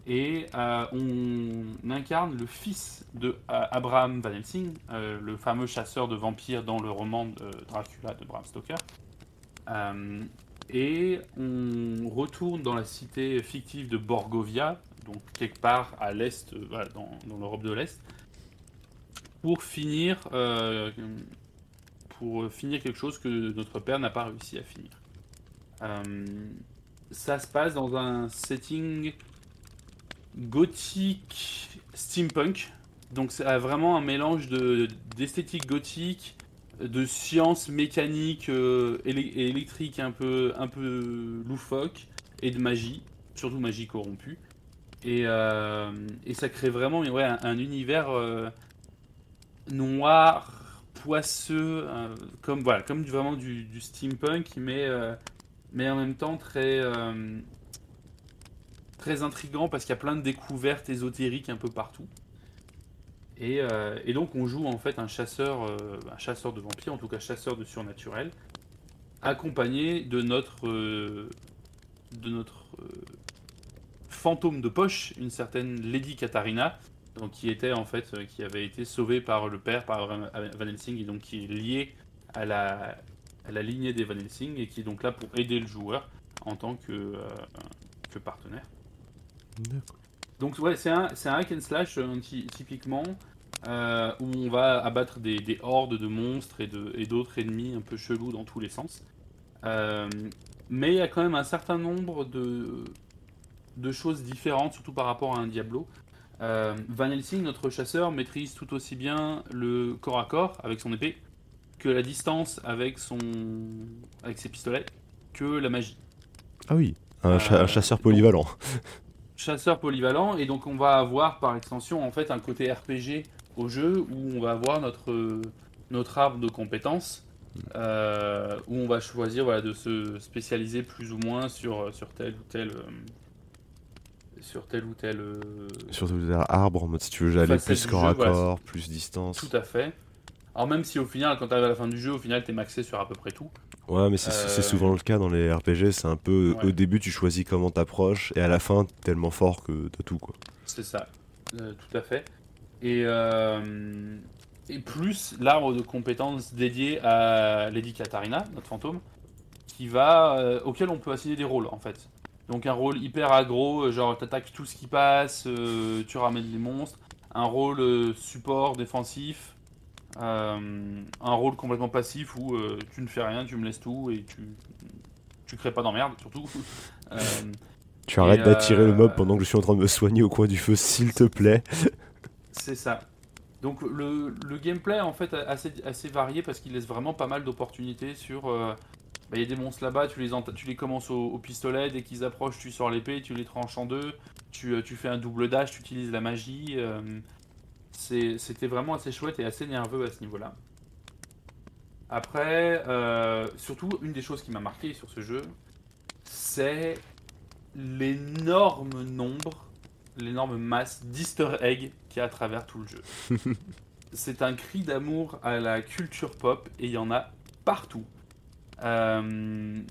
Et euh, on incarne le fils de euh, Abraham Van Helsing, le fameux chasseur de vampires dans le roman Dracula de Bram Stoker. Et on retourne dans la cité fictive de Borgovia, donc quelque part à l'est, dans l'Europe de l'Est, pour finir, euh, pour finir quelque chose que notre père n'a pas réussi à finir. Euh, ça se passe dans un setting gothique steampunk, donc c'est euh, vraiment un mélange de d'esthétique gothique, de science mécanique euh, et électrique un peu, un peu loufoque et de magie, surtout magie corrompue. Et, euh, et ça crée vraiment ouais, un, un univers euh, noir, poisseux, euh, comme, voilà, comme vraiment du, steampunk, mais, euh, mais en même temps très, euh, très intrigant parce qu'il y a plein de découvertes ésotériques un peu partout. Et, et donc on joue en fait un chasseur, un chasseur de vampires, en tout cas chasseur de surnaturel, accompagné de notre, de notre fantôme de poche, une certaine Lady Katharina, donc qui était en fait, euh, qui avait été sauvée par le père, par Van Helsing, et donc qui est liée à la, à la lignée des Van Helsing, et qui est donc là pour aider le joueur en tant que, euh, que partenaire. Donc ouais, c'est un, c'est un hack and slash euh, ty- typiquement euh, où on va abattre des, des hordes de monstres et de- et d'autres ennemis un peu chelous dans tous les sens. Mais il y a quand même un certain nombre de, de choses différentes, surtout par rapport à un Diablo. Euh, Van Helsing, notre chasseur, maîtrise tout aussi bien le corps à corps avec son épée que la distance avec, son, avec ses pistolets que la magie. Ah oui, un, cha- Euh, un chasseur donc- polyvalent. chasseur polyvalent et donc on va avoir par extension en fait un côté RPG au jeu où on va avoir notre notre arbre de compétences euh, où on va choisir voilà de se spécialiser plus ou moins sur sur tel ou tel sur tel ou tel. euh, Sur tel ou tel arbre, en mode si tu veux aller plus corps jeu, à voilà, corps, plus distance. Tout à fait. Alors même si au final, quand tu arrives à la fin du jeu, au final, t'es maxé sur à peu près tout. Ouais, mais c'est Euh, souvent le cas dans les RPG. C'est un peu Ouais. au début, tu choisis comment t'approches, et à la fin, t'es tellement fort que t'as tout quoi. C'est ça, euh, tout à fait. Et, et plus l'arbre de compétences dédié à Lady Katarina, notre fantôme, qui va, auquel on peut assigner des rôles en fait. Donc un rôle hyper aggro, euh, genre t'attaques tout ce qui passe, euh, tu ramènes des monstres. Un rôle euh, support défensif. euh, un rôle complètement passif où euh, tu ne fais rien, tu me laisses tout et tu, tu crées pas d'emmerde surtout. Euh, Tu arrêtes d'attirer le mob pendant que je suis en train de me soigner au coin du feu, s'il te plaît. C'est ça. Donc le, le gameplay en fait assez varié parce qu'il laisse vraiment pas mal d'opportunités sur... bah, Il y a des monstres là-bas, tu les, tu les commences au, au pistolet, dès qu'ils approchent tu sors l'épée, tu les tranches en deux, tu, euh, tu fais un double dash, tu utilises la magie. euh, C'était vraiment assez chouette et assez nerveux à ce niveau-là. Après, euh, surtout une des choses qui m'a marqué sur ce jeu, c'est l'énorme nombre l'énorme masse d'easter eggs qu'il y a à travers tout le jeu. c'est un cri d'amour à la culture pop et il y en a partout. Euh,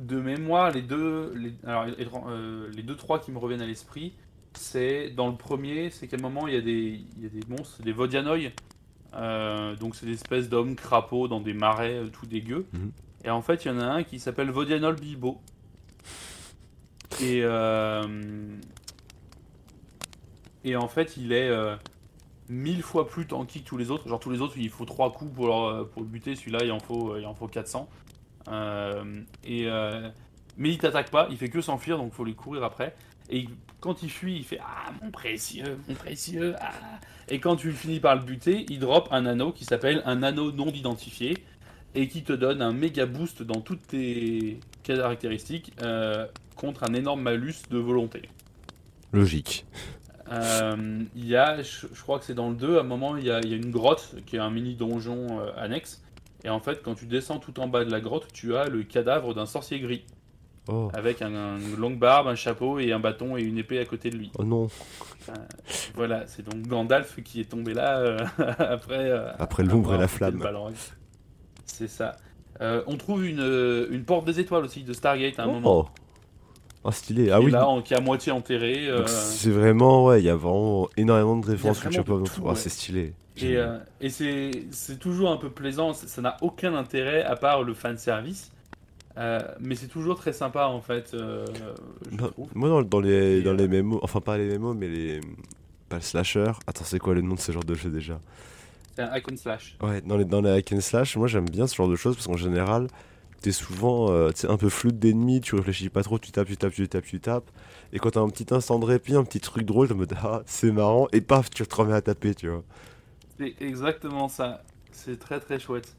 de mémoire, les deux, les, alors, les, euh, les deux trois qui me reviennent à l'esprit, c'est dans le premier, c'est qu'à un moment il y a des, il y a des monstres, des Vodianoi. Euh, donc c'est des espèces d'hommes crapauds dans des marais tout dégueux. Mhm. Et en fait, il y en a un qui s'appelle Vodianol Bilbo. Et, et en fait, il est mille fois plus tanky que tous les autres. Genre tous les autres, il faut trois coups pour, leur- pour le buter. Celui-là, il en faut, il en faut 400. Euh, et, euh, mais il t'attaque pas, il fait que s'enfuir, donc faut lui courir après. Et quand il fuit, il fait Ah mon précieux, mon précieux. Ah. Et quand tu finis par le buter, il drop un anneau qui s'appelle un anneau non identifié et qui te donne un méga boost dans toutes tes caractéristiques euh, contre un énorme malus de volonté. Logique. Euh, il y a, je, je crois que c'est dans le 2, à un moment, il y a, il y a une grotte qui est un mini donjon euh, annexe. Et en fait, quand tu descends tout en bas de la grotte, tu as le cadavre d'un sorcier gris Oh, avec un, un- une longue barbe, un chapeau et un bâton et une épée à côté de lui. oh non. Voilà, c'est donc Gandalf qui est tombé là euh, après. euh, Après l'ombre et la flamme. C'est ça. Euh, on trouve une, une porte des étoiles aussi de Stargate à un moment. Oh. Oh, stylé. Ah oui. là, en- qui est à moitié enterrée. Donc c'est vraiment, ouais, il y a vraiment énormément de références de pop. tout, Oh, ouais. c'est stylé. Et, euh, et c'est c'est toujours un peu plaisant, ça n'a aucun intérêt à part le fan service. Euh, mais c'est toujours très sympa en fait, euh, je. Moi, dans, dans les, Et, dans euh, les mémos, enfin pas les mémos, mais les. Pas le slasher. Attends, c'est quoi le nom de ce genre de jeu déjà? C'est un hack and slash. Ouais, dans les, dans les hack and slash, moi j'aime bien ce genre de choses parce qu'en général, t'es souvent euh, un peu flou d'ennemis, tu réfléchis pas trop, tu tapes, tu tapes, tu tapes, tu tapes. Et quand t'as un petit instant de répit, un petit truc drôle, tu me dis ah, c'est marrant, et paf, tu te remets à taper, tu vois. C'est exactement ça. C'est très très chouette.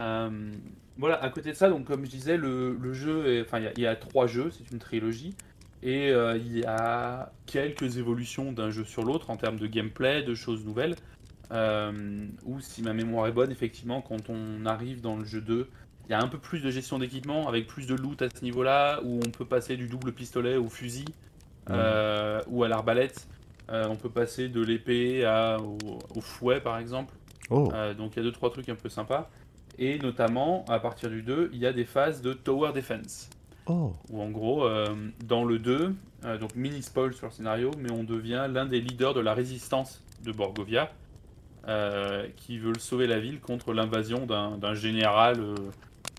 Euh, voilà, à côté de ça, donc comme je disais, le, le jeu, est- enfin il y a- il y, a trois jeux, c'est une trilogie, et euh, il y a quelques évolutions d'un jeu sur l'autre en termes de gameplay, de choses nouvelles. Euh, ou si ma mémoire est bonne, effectivement, quand on arrive dans le jeu 2, il y a un peu plus de gestion d'équipement, avec plus de loot à ce niveau-là, où on peut passer du double pistolet au fusil, ou à l'arbalète. Euh, on peut passer de l'épée à- au, au fouet, par exemple. Oh, Euh, donc il y a deux trois trucs un peu sympas. Et notamment, à partir du 2, il y a des phases de Tower Defense. oh, Où en gros, euh, dans le 2, euh, donc mini spoil sur le scénario, mais on devient l'un des leaders de la résistance de Borgovia, euh, qui veut sauver la ville contre l'invasion d'un d'un général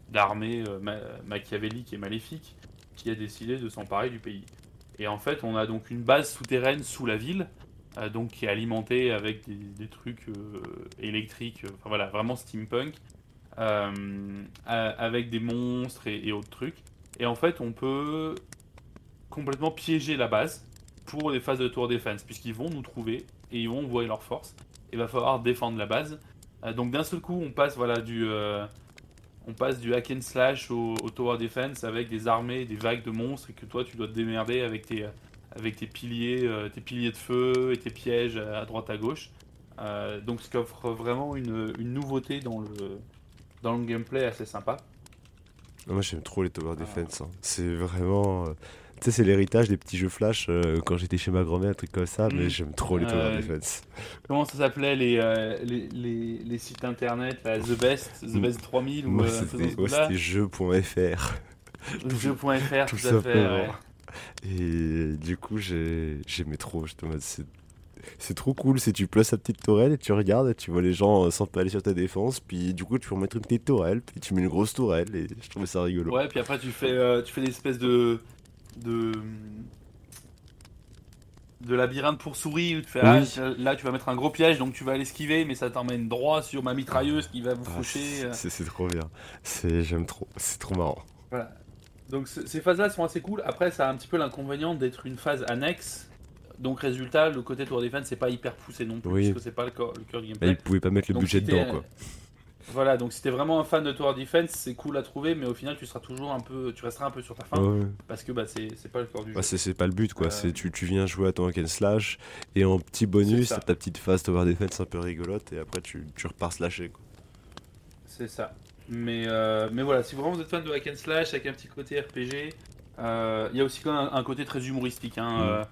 d'armée ma- machiavélique et maléfique qui a décidé de s'emparer du pays. Et en fait, on a donc une base souterraine sous la ville, euh, donc qui est alimentée avec des, trucs euh, électriques, euh, enfin voilà, vraiment steampunk, avec des monstres et, autres trucs. Et en fait, on peut complètement piéger la base pour les phases de tour defense, puisqu'ils vont nous trouver et ils vont envoyer leur force. Il va falloir défendre la base. Donc d'un seul coup, on passe voilà du on passe du hack and slash au, au tower defense avec des armées, des vagues de monstres et que toi tu dois te démerder avec tes avec tes piliers, euh, tes piliers de feu et tes pièges à droite à gauche. Euh, donc ce qui offre vraiment une, une nouveauté dans le dans le gameplay assez sympa. moi j'aime trop les tower Ah. defense. hein. C'est vraiment. Tu sais, c'est l'héritage des petits jeux flash euh, quand j'étais chez ma grand-mère, un truc comme ça, mais Mm. j'aime trop les Tower Defense. Comment ça s'appelait les, euh, les, les, les sites internet là, The Best, The Mm. Best 3000 ou Moi, euh, c'était jeux.fr. Jeux.fr, tout tout, à fait. ouais. Et du coup, j'ai- j'aimais trop. Mode, c'est c'est trop cool. Si tu places ta petite tourelle et tu regardes et tu vois les gens s'empaler sur ta défense, puis du coup, tu peux mettre une petite tourelle, puis tu mets une grosse tourelle, et je trouvais ça rigolo. Ouais, puis après tu fais, euh, tu fais des espèces de. De. de labyrinthe pour souris où tu fais Oui. ah, là tu vas mettre un gros piège donc tu vas l'esquiver mais ça t'emmène droit sur ma mitrailleuse qui va vous Ah, faucher. euh. c'est trop bien. C'est- J'aime trop. C'est trop marrant. Voilà. Donc ces phases-là sont assez cool. Après, ça a un petit peu l'inconvénient d'être une phase annexe. Donc résultat, le côté tour defense c'est pas hyper poussé non plus, Oui. parce que c'est pas le cœur, du gameplay. ils pouvaient pas mettre le Donc, budget dedans, quoi. Voilà, donc si t'es vraiment un fan de Tower Defense, c'est cool à trouver, mais au final tu seras toujours un peu, tu resteras un peu sur ta fin, Ouais. parce que bah c'est pas le corps du Bah, jeu. c'est pas le but, quoi. Euh, C'est tu, tu viens jouer à ton hack and slash, et en petit bonus, t'as ta petite phase tower defense un peu rigolote, et après tu, tu repars slasher, quoi. C'est ça. Mais, euh, mais voilà, si vraiment vous êtes fan de hack and slash avec un petit côté RPG, euh, il y a aussi quand même un, un côté très humoristique. hein,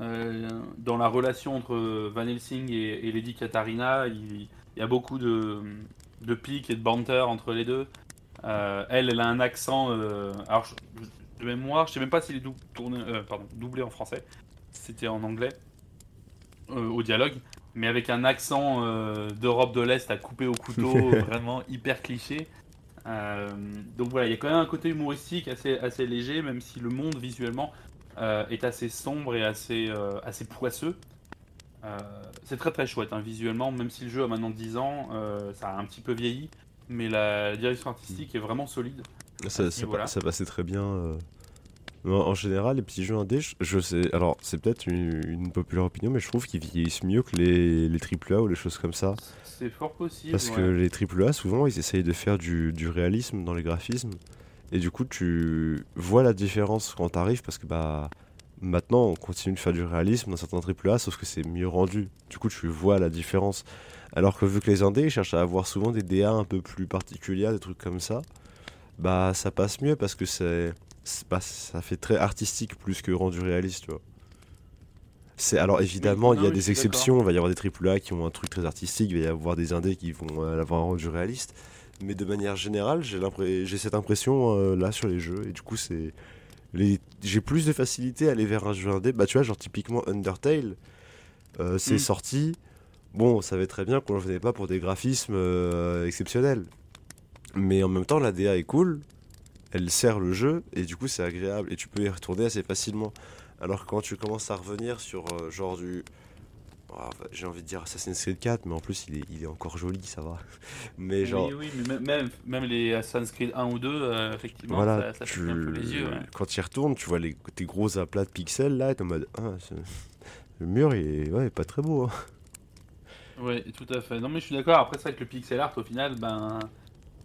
Mm. dans la relation entre Van Helsing et, et Lady Katarina, il, il y a beaucoup de, de piques et de banter entre les deux. Euh, elle, elle a un accent. euh, alors, je- de mémoire, je sais même pas s'il est dou- tourné, euh, pardon, doublé en français. C'était en anglais au dialogue, mais avec un accent d'Europe de l'Est à couper au couteau, vraiment hyper cliché. Donc voilà, il y a quand même un côté humoristique assez, assez léger, même si le monde visuellement est assez sombre et assez, assez poisseux. Euh, c'est très très chouette hein, visuellement, même si le jeu a maintenant 10 ans, euh, ça a un petit peu vieilli, mais la direction artistique est vraiment solide. Ça, ça, passait très bien. euh. En, général, les petits jeux indés, je, sais. Alors, c'est peut-être une, une populaire opinion, mais je trouve qu'ils vieillissent mieux que les, les AAA ou les choses comme ça. C'est fort possible. Parce que les AAA, souvent, ils essayent de faire du, du réalisme dans les graphismes. Et du coup, tu vois la différence quand t'arrives, parce que bah. Maintenant, on continue de faire du réalisme dans certains AAA, sauf que c'est mieux rendu. Du coup, tu vois la différence. Alors que vu que les indés ils cherchent à avoir souvent des DA un peu plus particuliers, des trucs comme ça, bah ça passe mieux parce que c'est, pas- ça fait très artistique plus que rendu réaliste, tu vois. C'est alors évidemment il y a des exceptions, il va y avoir des AAA qui ont un truc très artistique, il va y avoir des indés qui vont euh, avoir un rendu réaliste, mais de manière générale j'ai j'ai cette impression euh, là sur les jeux et du coup c'est les... j'ai plus de facilité à aller vers un jeu indé. Bah tu vois genre typiquement Undertale, euh, c'est Mm. sorti. Bon, on savait très bien qu'on ne venait pas pour des graphismes euh, exceptionnels. Mais en même temps, la DA est cool, elle sert le jeu, et du coup, c'est agréable, et tu peux y retourner assez facilement. Alors que quand tu commences à revenir sur euh, genre du. Ah, bah, J'ai envie de dire Assassin's Creed 4, mais en plus, il est, il est encore joli, ça va. Mais genre. Oui, oui, mais même- même, les Assassin's Creed 1 ou 2, euh, effectivement, Voilà, ça, ça tu... un peu les yeux. ouais. quand tu y retournes, tu vois les, tes gros aplats de pixels là, et t'es en mode. Ah, le mur, il est ouais, pas très beau. hein. Oui, tout à fait. Non, mais je suis d'accord. Après, c'est vrai que le pixel art, au final, ben,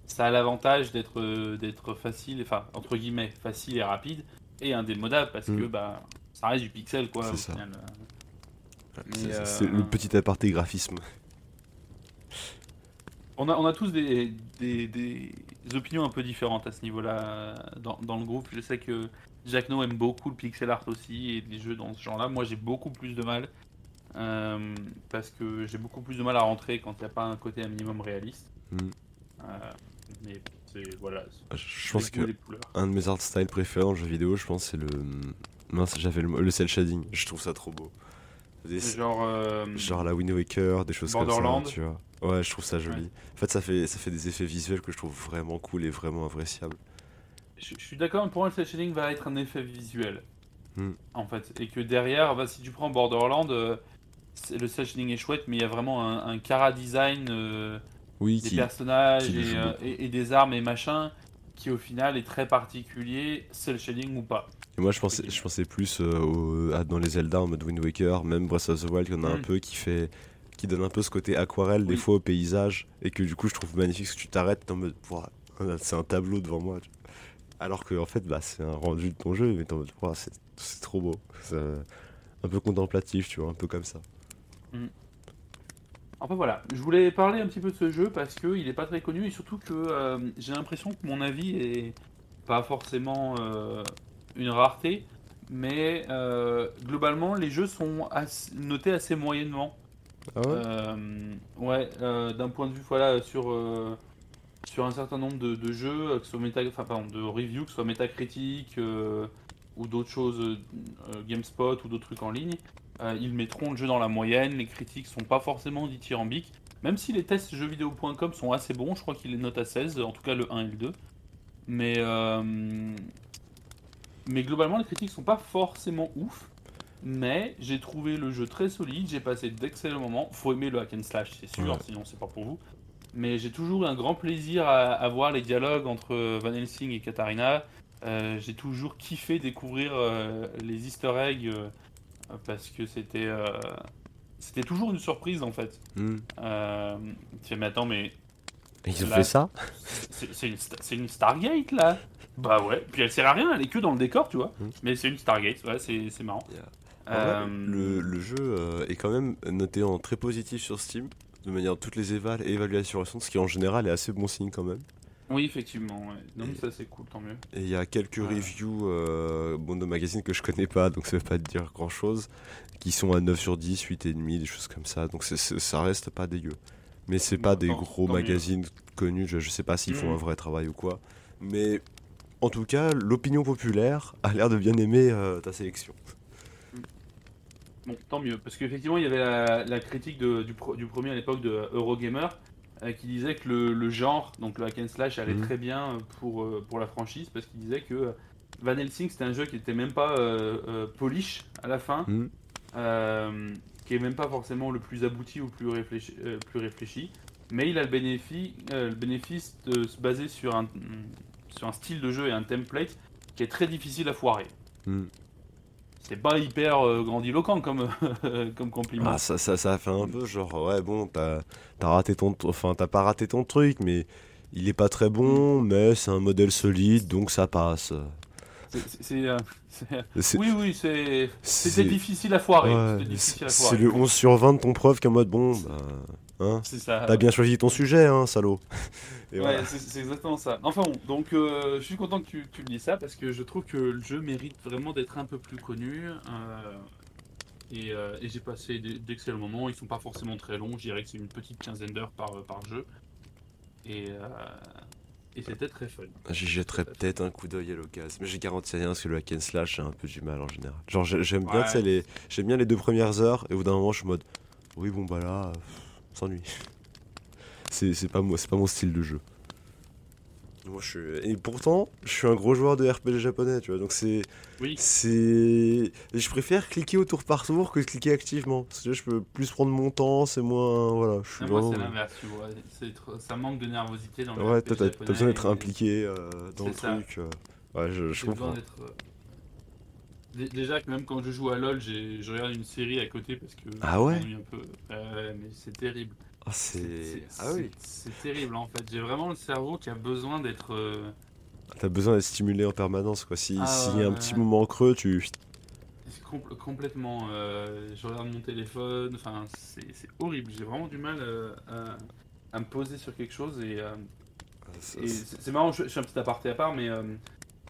ça a l'avantage d'être euh, d'être facile, enfin, entre guillemets, facile et rapide, et indémodable, parce Mm. que ben, ça reste du pixel, quoi, au final. Euh, c'est le petit aparté graphisme. On a, on a tous des, des, des opinions un peu différentes à ce niveau-là euh, dans, dans le groupe. Je sais que Jack No aime beaucoup le pixel art aussi et les jeux dans ce genre-là. Moi, j'ai beaucoup plus de mal euh, parce que j'ai beaucoup plus de mal à rentrer quand il n'y a pas un côté un minimum réaliste. Mm. Euh, mais c'est voilà. c'est Je pense que un de mes art styles préférés dans le jeu vidéo, je pense, c'est le. Mince, j'avais le, le cel shading. Je trouve ça trop beau. Des- Genre, euh, Genre la Wind Waker, des choses comme ça, tu vois. Ouais, je trouve ça joli. Ouais. En fait, ça fait, ça fait des effets visuels que je trouve vraiment cool et vraiment appréciables. je, je suis d'accord, pour moi, le shading va être un effet visuel. Mm. En fait. Et que derrière, bah, si tu prends Borderland, euh, le shading est chouette, mais il y a vraiment un, un cara design. euh, Oui, des qui. personnages qui et, euh, et des armes et machin qui au final est très particulier, cel shading ou pas. Et moi, je pensais, je pensais plus euh, au- à- dans les Zelda en mode Wind Waker, même Breath of the Wild, en a un Mm. peu qui fait. qui donne un peu ce côté aquarelle des fois au paysage, et que du coup, je trouve magnifique, que tu t'arrêtes, t'es en mode. C'est un tableau devant moi. Alors que, en fait, bah, c'est un rendu de ton jeu, mais en mode. C'est c'est trop beau. C'est un peu contemplatif, tu vois, un peu comme ça. Enfin voilà, je voulais parler un petit peu de ce jeu parce qu'il est pas très connu et surtout que euh, j'ai l'impression que mon avis est pas forcément euh, une rareté, mais euh, globalement, les jeux sont notés assez moyennement. Ah ouais? Ouais, d'un point de vue voilà sur sur un certain nombre de, de jeux, que ce soit méta, enfin pardon, de reviews, que ce soit Metacritic ou d'autres choses, GameSpot ou d'autres trucs en ligne, euh, ils mettront le jeu dans la moyenne. Les critiques sont pas forcément dithyrambiques, même si les tests jeuxvideo.com sont assez bons. Je crois qu'ils les notent à 16, en tout cas le 1 et le 2. Mais euh, mais globalement, les critiques sont pas forcément ouf. Mais j'ai trouvé le jeu très solide, j'ai passé d'excellents moments. Faut aimer le hack and slash, c'est sûr, Ouais. sinon c'est pas pour vous. Mais j'ai toujours eu un grand plaisir à, à voir les dialogues entre Van Helsing et Katharina. Euh, j'ai toujours kiffé découvrir les easter eggs parce que c'était euh, c'était toujours une surprise en fait. Hmm. Euh, tu fais, mais attends, mais Ils ont Là- fait ça c'est une, une Stargate là Bah ouais, puis elle sert à rien, elle est que dans le décor, tu vois. Mm. Mais c'est une Stargate, ouais, c'est c'est marrant. Yeah. Euh, vrai, le, le jeu est quand même noté en très positif sur Steam, de manière toutes les évals et évaluations récentes, ce qui en général est assez bon signe quand même. Oui, effectivement, ouais. Non, mais Et- ça c'est cool, tant mieux. Et il y a quelques Ouais. reviews euh, bon, de magazines que je connais pas, donc ça veut pas dire grand chose, qui sont à 9 sur 10, 8,5, des choses comme ça, donc ça reste pas dégueu. Mais c'est pas des gros mieux. magazines connus, je, je sais pas s'ils font un vrai travail ou quoi. Mais en tout cas, l'opinion populaire a l'air de bien aimer euh, ta sélection. Bon, tant mieux, parce qu'effectivement, il y avait la, la critique de- du, pro- du premier à l'époque de Eurogamer euh, qui disait que le, le genre, donc le hack and slash, allait Mhm. très bien pour, euh, pour la franchise, parce qu'il disait que Van Helsing c'était un jeu qui était même pas euh, euh, polish à la fin, Mhm. euh, qui est même pas forcément le plus abouti ou le plus réfléchi, euh, plus réfléchi mais il a le bénéfice, euh, le bénéfice de se baser sur un, sur un style de jeu et un template qui est très difficile à foirer. Mhm. C'est pas hyper euh, grandiloquent comme, comme compliment. Ah, ça, ça, ça fait un peu genre, ouais, bon, t'as raté ton. Enfin, t'as pas raté ton truc, mais il est pas très bon, mais c'est un modèle solide, donc ça passe. C'est- euh, oui, oui, c'était difficile à foirer. ouais, c'est le 11 sur 20 de ton prof qui est en mode, bon, bah. Hein. T'as bien choisi ton sujet, hein, salaud. Et Ouais, voilà. c'est exactement ça. Enfin bon, donc euh, je suis content que tu, tu me dises ça parce que je trouve que le jeu mérite vraiment d'être un peu plus connu. euh, et euh, et j'ai passé d'excellents moments. Ils sont pas forcément très longs. Je dirais que c'est une petite quinzaine d'heures par, par jeu. Et, et c'était très fun. J'y jetterai peut-être un coup d'œil à l'occasion. Mais j'ai garanti rien parce que le hack and slash, j'ai un peu du mal en général. Genre, j'ai- j'aime bien, Ouais. les... j'aime bien les deux premières heures, et au bout d'un moment, je suis en mode, oui, bon, bah là, pff, on s'ennuie. C'est c'est pas, moi- c'est pas mon style de jeu. Moi, je suis... Et pourtant, je suis un gros joueur de RPG japonais, tu vois, donc c'est. Oui. C'est. Je préfère cliquer au tour par tour que de cliquer activement. Parce que je peux plus prendre mon temps, c'est moins. Voilà, je suis Ah, moi, c'est l'inverse, tu vois. Trop- Ça manque de nervosité dans le Ouais, t'as besoin d'être et- impliqué euh, dans le ça. truc. euh. Ouais, je, je J'ai besoin comprends. d'être. Dé- Déjà que même quand je joue à LoL, j'ai- je regarde une série à côté parce que Ah ouais? un peu. Euh, mais c'est terrible. Ah, c'est. Ah oui. c'est- terrible en fait. J'ai vraiment le cerveau qui a besoin d'être. euh, T'as besoin d'être stimulé en permanence, quoi. Si, Ah, s'il y a un petit moment creux, tu. c'est compl- complètement. euh, je regarde mon téléphone. Enfin, c'est horrible. J'ai vraiment du mal euh, à, à me poser sur quelque chose et. Et c'est marrant, je, je fais un petit aparté à part, mais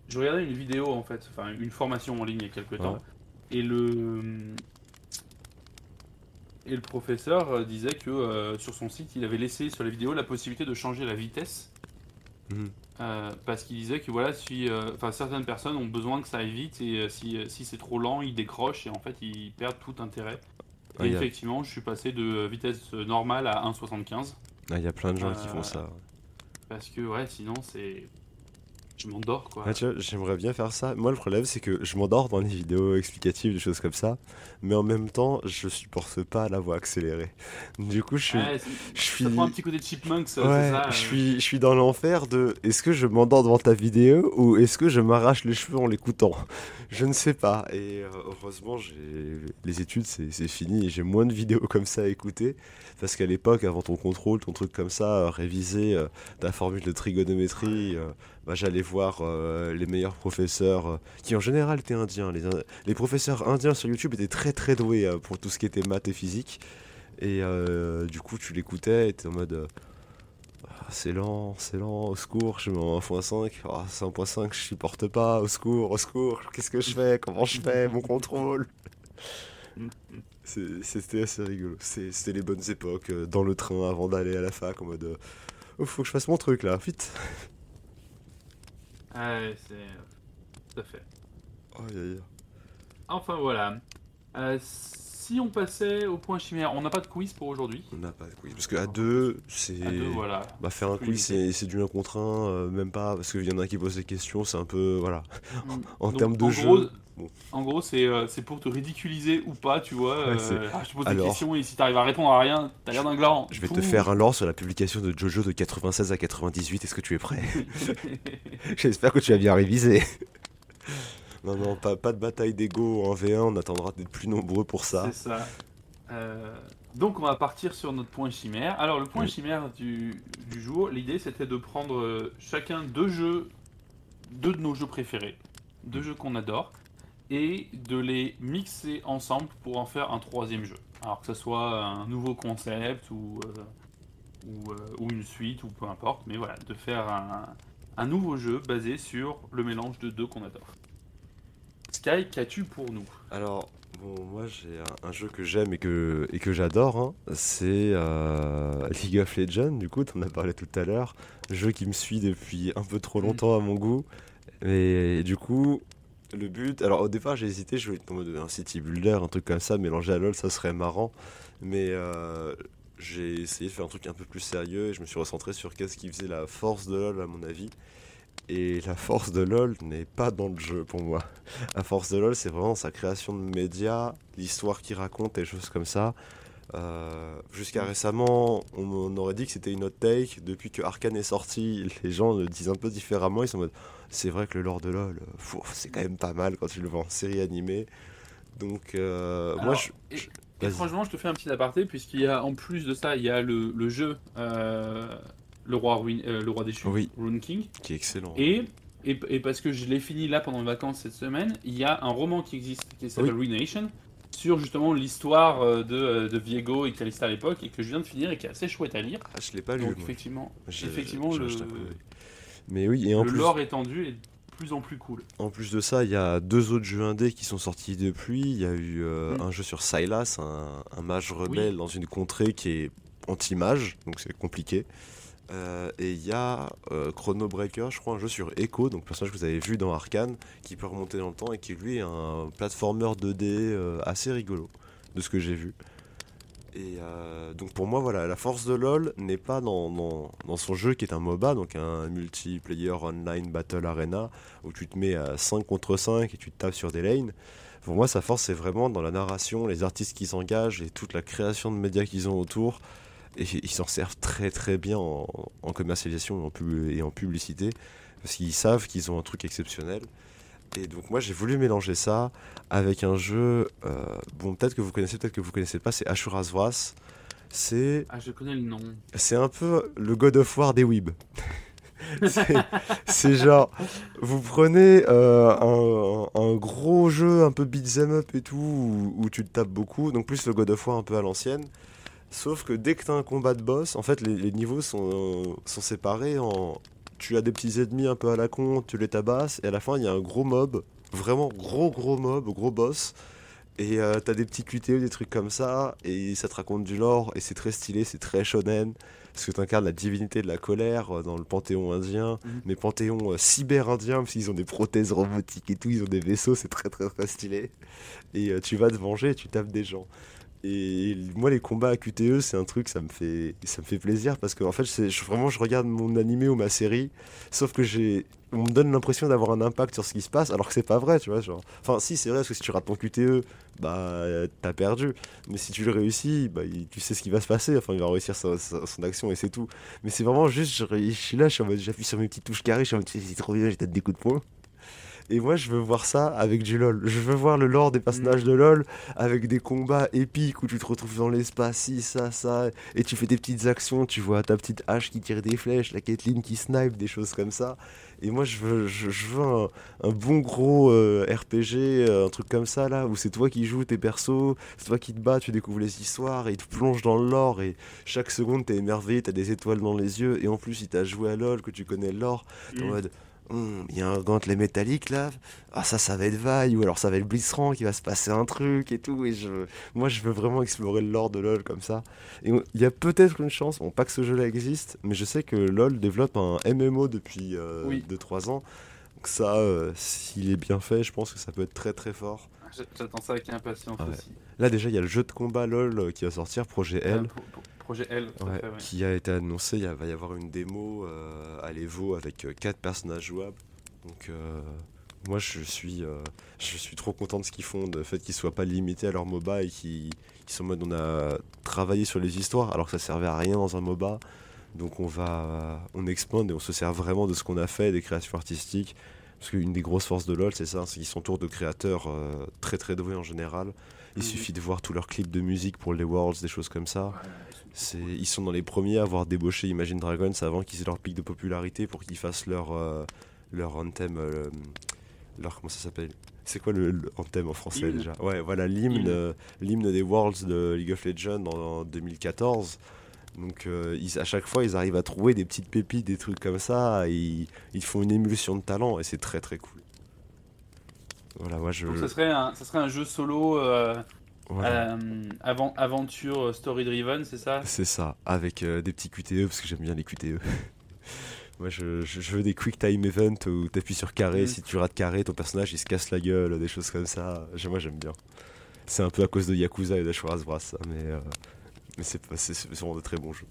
je regardais une vidéo en fait, enfin une formation en ligne il y a quelques temps, et le et le professeur euh, disait que euh, sur son site, il avait laissé sur les vidéos la possibilité de changer la vitesse, Mhm. euh, parce qu'il disait que voilà, si, euh, certaines personnes ont besoin que ça aille vite, et si, si c'est trop lent, ils décrochent et en fait ils perdent tout intérêt. Ah, Et il y a- effectivement, je suis passé de vitesse normale à 1,75. ah, il y a plein de gens qui font ça. Parce que ouais, sinon c'est. Je m'endors quoi. Ah, j'aimerais bien faire ça. Moi, le problème, c'est que je m'endors dans les vidéos explicatives, des choses comme ça. Mais en même temps, je supporte pas la voix accélérée. Du coup, je suis. Ouais, je Ça suis... prend un petit côté de chipmunks, c'est Ouais, ça je euh, suis, je suis dans l'enfer de est-ce que je m'endors devant ta vidéo ou est-ce que je m'arrache les cheveux en l'écoutant? Je ne sais pas. Et euh, heureusement, les études, c'est fini et j'ai moins de vidéos comme ça à écouter. Parce qu'à l'époque, avant ton contrôle, ton truc comme ça, euh, réviser ta formule de trigonométrie, bah, j'allais voir euh, les meilleurs professeurs euh, qui en général étaient indiens. Les, Ind- les professeurs indiens sur YouTube étaient très très doués euh, pour tout ce qui était maths et physique. Et euh, du coup, tu l'écoutais et t'es en mode. euh, Ah, c'est lent, c'est lent, au secours, je mets en 1.5. Ah, c'est 1.5, je supporte pas, au secours, au secours, qu'est-ce que je fais Comment je fais Mon contrôle? C'était assez rigolo. C'était les bonnes époques, euh, dans le train avant d'aller à la fac, en mode euh, oh, faut que je fasse mon truc là, vite Ouais, c'est. Tout à fait. Aïe, aïe. Enfin voilà. Euh, si on passait au point chimère, on n'a pas de quiz pour aujourd'hui. On n'a pas de quiz. Parce qu'à deux, c'est. À deux, voilà. Bah, faire un quiz, c'est c'est du 1 contre 1, même pas, parce qu'il y en a qui posent des questions, c'est un peu. Voilà. En Donc, termes de en jeu, Gros, bon. En gros, c'est euh, c'est pour te ridiculiser ou pas, tu vois. Ouais, euh, ah, je te pose des questions et si t'arrives à répondre à rien, t'as l'air d'un gland. Je vais te faire un lore sur la publication de Jojo de 96 à 98. Est-ce que tu es prêt J'espère que tu as bien révisé. non, non, pas, pas de bataille d'ego en V1. On attendra d'être plus nombreux pour ça. C'est ça. Euh, donc on va partir sur notre point chimère. Alors le point Oui. chimère du, du jour, l'idée c'était de prendre chacun deux jeux, deux de nos jeux préférés, deux jeux qu'on adore, et de les mixer ensemble pour en faire un troisième jeu. Alors que ce soit un nouveau concept ou, euh, ou, euh, ou une suite ou peu importe, mais voilà, de faire un, un nouveau jeu basé sur le mélange de deux qu'on adore. Sky, qu'as-tu pour nous? Alors, bon, moi j'ai un, un jeu que j'aime et que, et que j'adore. hein. C'est euh, League of Legends, du coup, t'en as parlé tout à l'heure. Jeu qui me suit depuis un peu trop longtemps à mon goût. Et, du coup, le but. Alors, au départ, j'ai hésité, je voulais être en un city builder, un truc comme ça, mélanger à LoL, ça serait marrant. Mais euh, j'ai essayé de faire un truc un peu plus sérieux et je me suis recentré sur qu'est-ce qui faisait la force de LoL, à mon avis. Et la force de LoL n'est pas dans le jeu pour moi. La force de LoL, c'est vraiment sa création de médias, l'histoire qu'il raconte et choses comme ça. Euh, Jusqu'à récemment, on, on aurait dit que c'était une hot take. Depuis que Arkane est sorti, les gens le disent un peu différemment. Ils sont en mode c'est vrai que le lore de LoL, fou, c'est quand même pas mal quand tu le vois en série animée. Donc, euh, moi, je. je- Et franchement, je te fais un petit aparté, puisqu'il y a en plus de ça, il y a le, le jeu euh, le, roi Ruin- euh, le roi déchu, Oui. Rune King. qui est excellent. Et, et, et parce que je l'ai fini là pendant les vacances cette semaine, il y a un roman qui existe qui s'appelle Ruination sur justement l'histoire euh, de, de Viego et Calista à l'époque et que je viens de finir et qui est assez chouette à lire. Ah, je l'ai pas lu. Donc moi. effectivement, effectivement le, Mais oui, et en le plus, lore étendu est de plus en plus cool. En plus de ça, il y a deux autres jeux indés qui sont sortis depuis. Il y a eu euh, Mm. un jeu sur Sylas, un, un mage rebelle dans une contrée qui est anti-mage, donc c'est compliqué. Euh, et il y a euh, Chrono Breaker, je crois, un jeu sur Echo, donc personnage que vous avez vu dans Arkane, qui peut remonter dans le temps et qui lui est un platformer 2D euh, assez rigolo, de ce que j'ai vu. Et euh, donc pour moi, voilà, la force de LoL n'est pas dans, son jeu qui est un MOBA, donc un multiplayer online battle arena, où tu te mets à 5 contre 5 et tu te tapes sur des lanes. Pour moi, sa force, c'est vraiment dans la narration, les artistes qui s'engagent et toute la création de médias qu'ils ont autour. Et ils s'en servent très très bien en, commercialisation et en publicité, parce qu'ils savent qu'ils ont un truc exceptionnel. Et donc moi j'ai voulu mélanger ça avec un jeu, euh, bon peut-être que vous connaissez, peut-être que vous connaissez pas, c'est Ashura's Wrath. C'est Ah, je connais le nom. c'est un peu le God of War des Weeb. c'est genre, vous prenez euh, un, un gros jeu un peu beat'em up et tout, où, où tu te tapes beaucoup, donc plus le God of War un peu à l'ancienne. Sauf que dès que tu as un combat de boss, en fait, les, les niveaux sont, sont séparés en. Tu as des petits ennemis un peu à la con, tu les tabasses, et à la fin, il y a un gros mob, vraiment gros gros mob, gros boss. Et euh, t'as des petits QTE, des trucs comme ça, et ça te raconte du lore, et c'est très stylé, c'est très shonen, parce que t'incarnes la divinité de la colère euh, dans le panthéon indien, Mhm. mais panthéon euh, cyber-indien, parce qu'ils ont des prothèses robotiques et tout, ils ont des vaisseaux, c'est très très très stylé. Et tu vas te venger, et tu tapes des gens. Et moi, les combats à QTE, c'est un truc, ça me fait, ça me fait plaisir parce que en fait, je, vraiment, je regarde mon animé ou ma série, sauf que j'ai, on me donne l'impression d'avoir un impact sur ce qui se passe, alors que c'est pas vrai, tu vois. Genre, enfin, si, c'est vrai parce que si tu rates ton QTE, bah, t'as perdu. Mais si tu le réussis, bah, tu sais ce qui va se passer. Enfin, il va réussir son action et c'est tout. Mais c'est vraiment juste, je, suis là, je suis en mode, j'appuie sur mes petites touches carrées, je suis en mode, c'est trop bien, j'ai des coups de poing. Et moi, je veux voir ça avec du LoL. Je veux voir le lore des personnages de LoL avec des combats épiques où tu te retrouves dans l'espace, si, ça, ça, et tu fais des petites actions. Tu vois ta petite hache qui tire des flèches, la Caitlyn qui snipe, des choses comme ça. Et moi, je veux, je, veux un, bon gros euh, RPG, euh, un truc comme ça, là, où c'est toi qui joues tes persos, c'est toi qui te bats, tu découvres les histoires, et il te plonge dans l'or, et chaque seconde, t'es émerveillé, t'as des étoiles dans les yeux, et en plus, il t'a joué à LoL, que tu connais l'or, t'es en mm. mode Hum, il y a un gantelet métallique là, ah ça ça va être vaille ou alors ça va être Blitzcrank, il va se passer un truc et tout et je moi je veux vraiment explorer le lore de LoL comme ça. Et il y a peut-être une chance, bon pas que ce jeu là existe, mais je sais que LoL développe un MMO depuis 2-3 euh, ans. Donc ça euh, s'il est bien fait, je pense que ça peut être très très fort. J'attends ça avec impatience aussi. Là déjà il y a le jeu de combat LoL euh, qui va sortir, projet L. Projet L, qui a été annoncé. Il va y avoir une démo euh, à l'Evo avec 4 euh, personnages jouables. Donc, euh, moi, je suis, je suis trop content de ce qu'ils font, de fait qu'ils soient pas limités à leur MOBA et qu'ils sont en mode on a travaillé sur les histoires alors que ça servait à rien dans un MOBA. Donc, on va, on expande et on se sert vraiment de ce qu'on a fait, des créations artistiques. Parce qu'une des grosses forces de LoL, c'est ça, c'est qu'ils sont autour de créateurs très très doués en général. Il mhm. suffit de voir tous leurs clips de musique pour les Worlds, des choses comme ça ils sont dans les premiers à avoir débauché Imagine Dragons avant qu'ils aient leur pic de popularité pour qu'ils fassent leur, euh, leur anthem. Euh, leur, comment ça s'appelle? C'est quoi le, anthem en français déjà? Ouais, voilà, l'hymne, euh, l'hymne des Worlds de League of Legends en, 2014. Donc à chaque fois, ils arrivent à trouver des petites pépites, des trucs comme ça. Et ils, font une émulsion de talent et c'est très très cool. Voilà, moi je. Donc ça serait un, ça serait un jeu solo euh, avant, aventure story driven, c'est ça? C'est ça, avec euh, des petits QTE, parce que j'aime bien les QTE. Moi, je, veux des quick time events où tu appuies sur carré, mm. si tu rates carré, ton personnage il se casse la gueule, des choses comme ça. Moi, j'aime bien. C'est un peu à cause de Yakuza et d'Ashuras Brass, mais, euh, mais c'est vraiment de très bons jeux.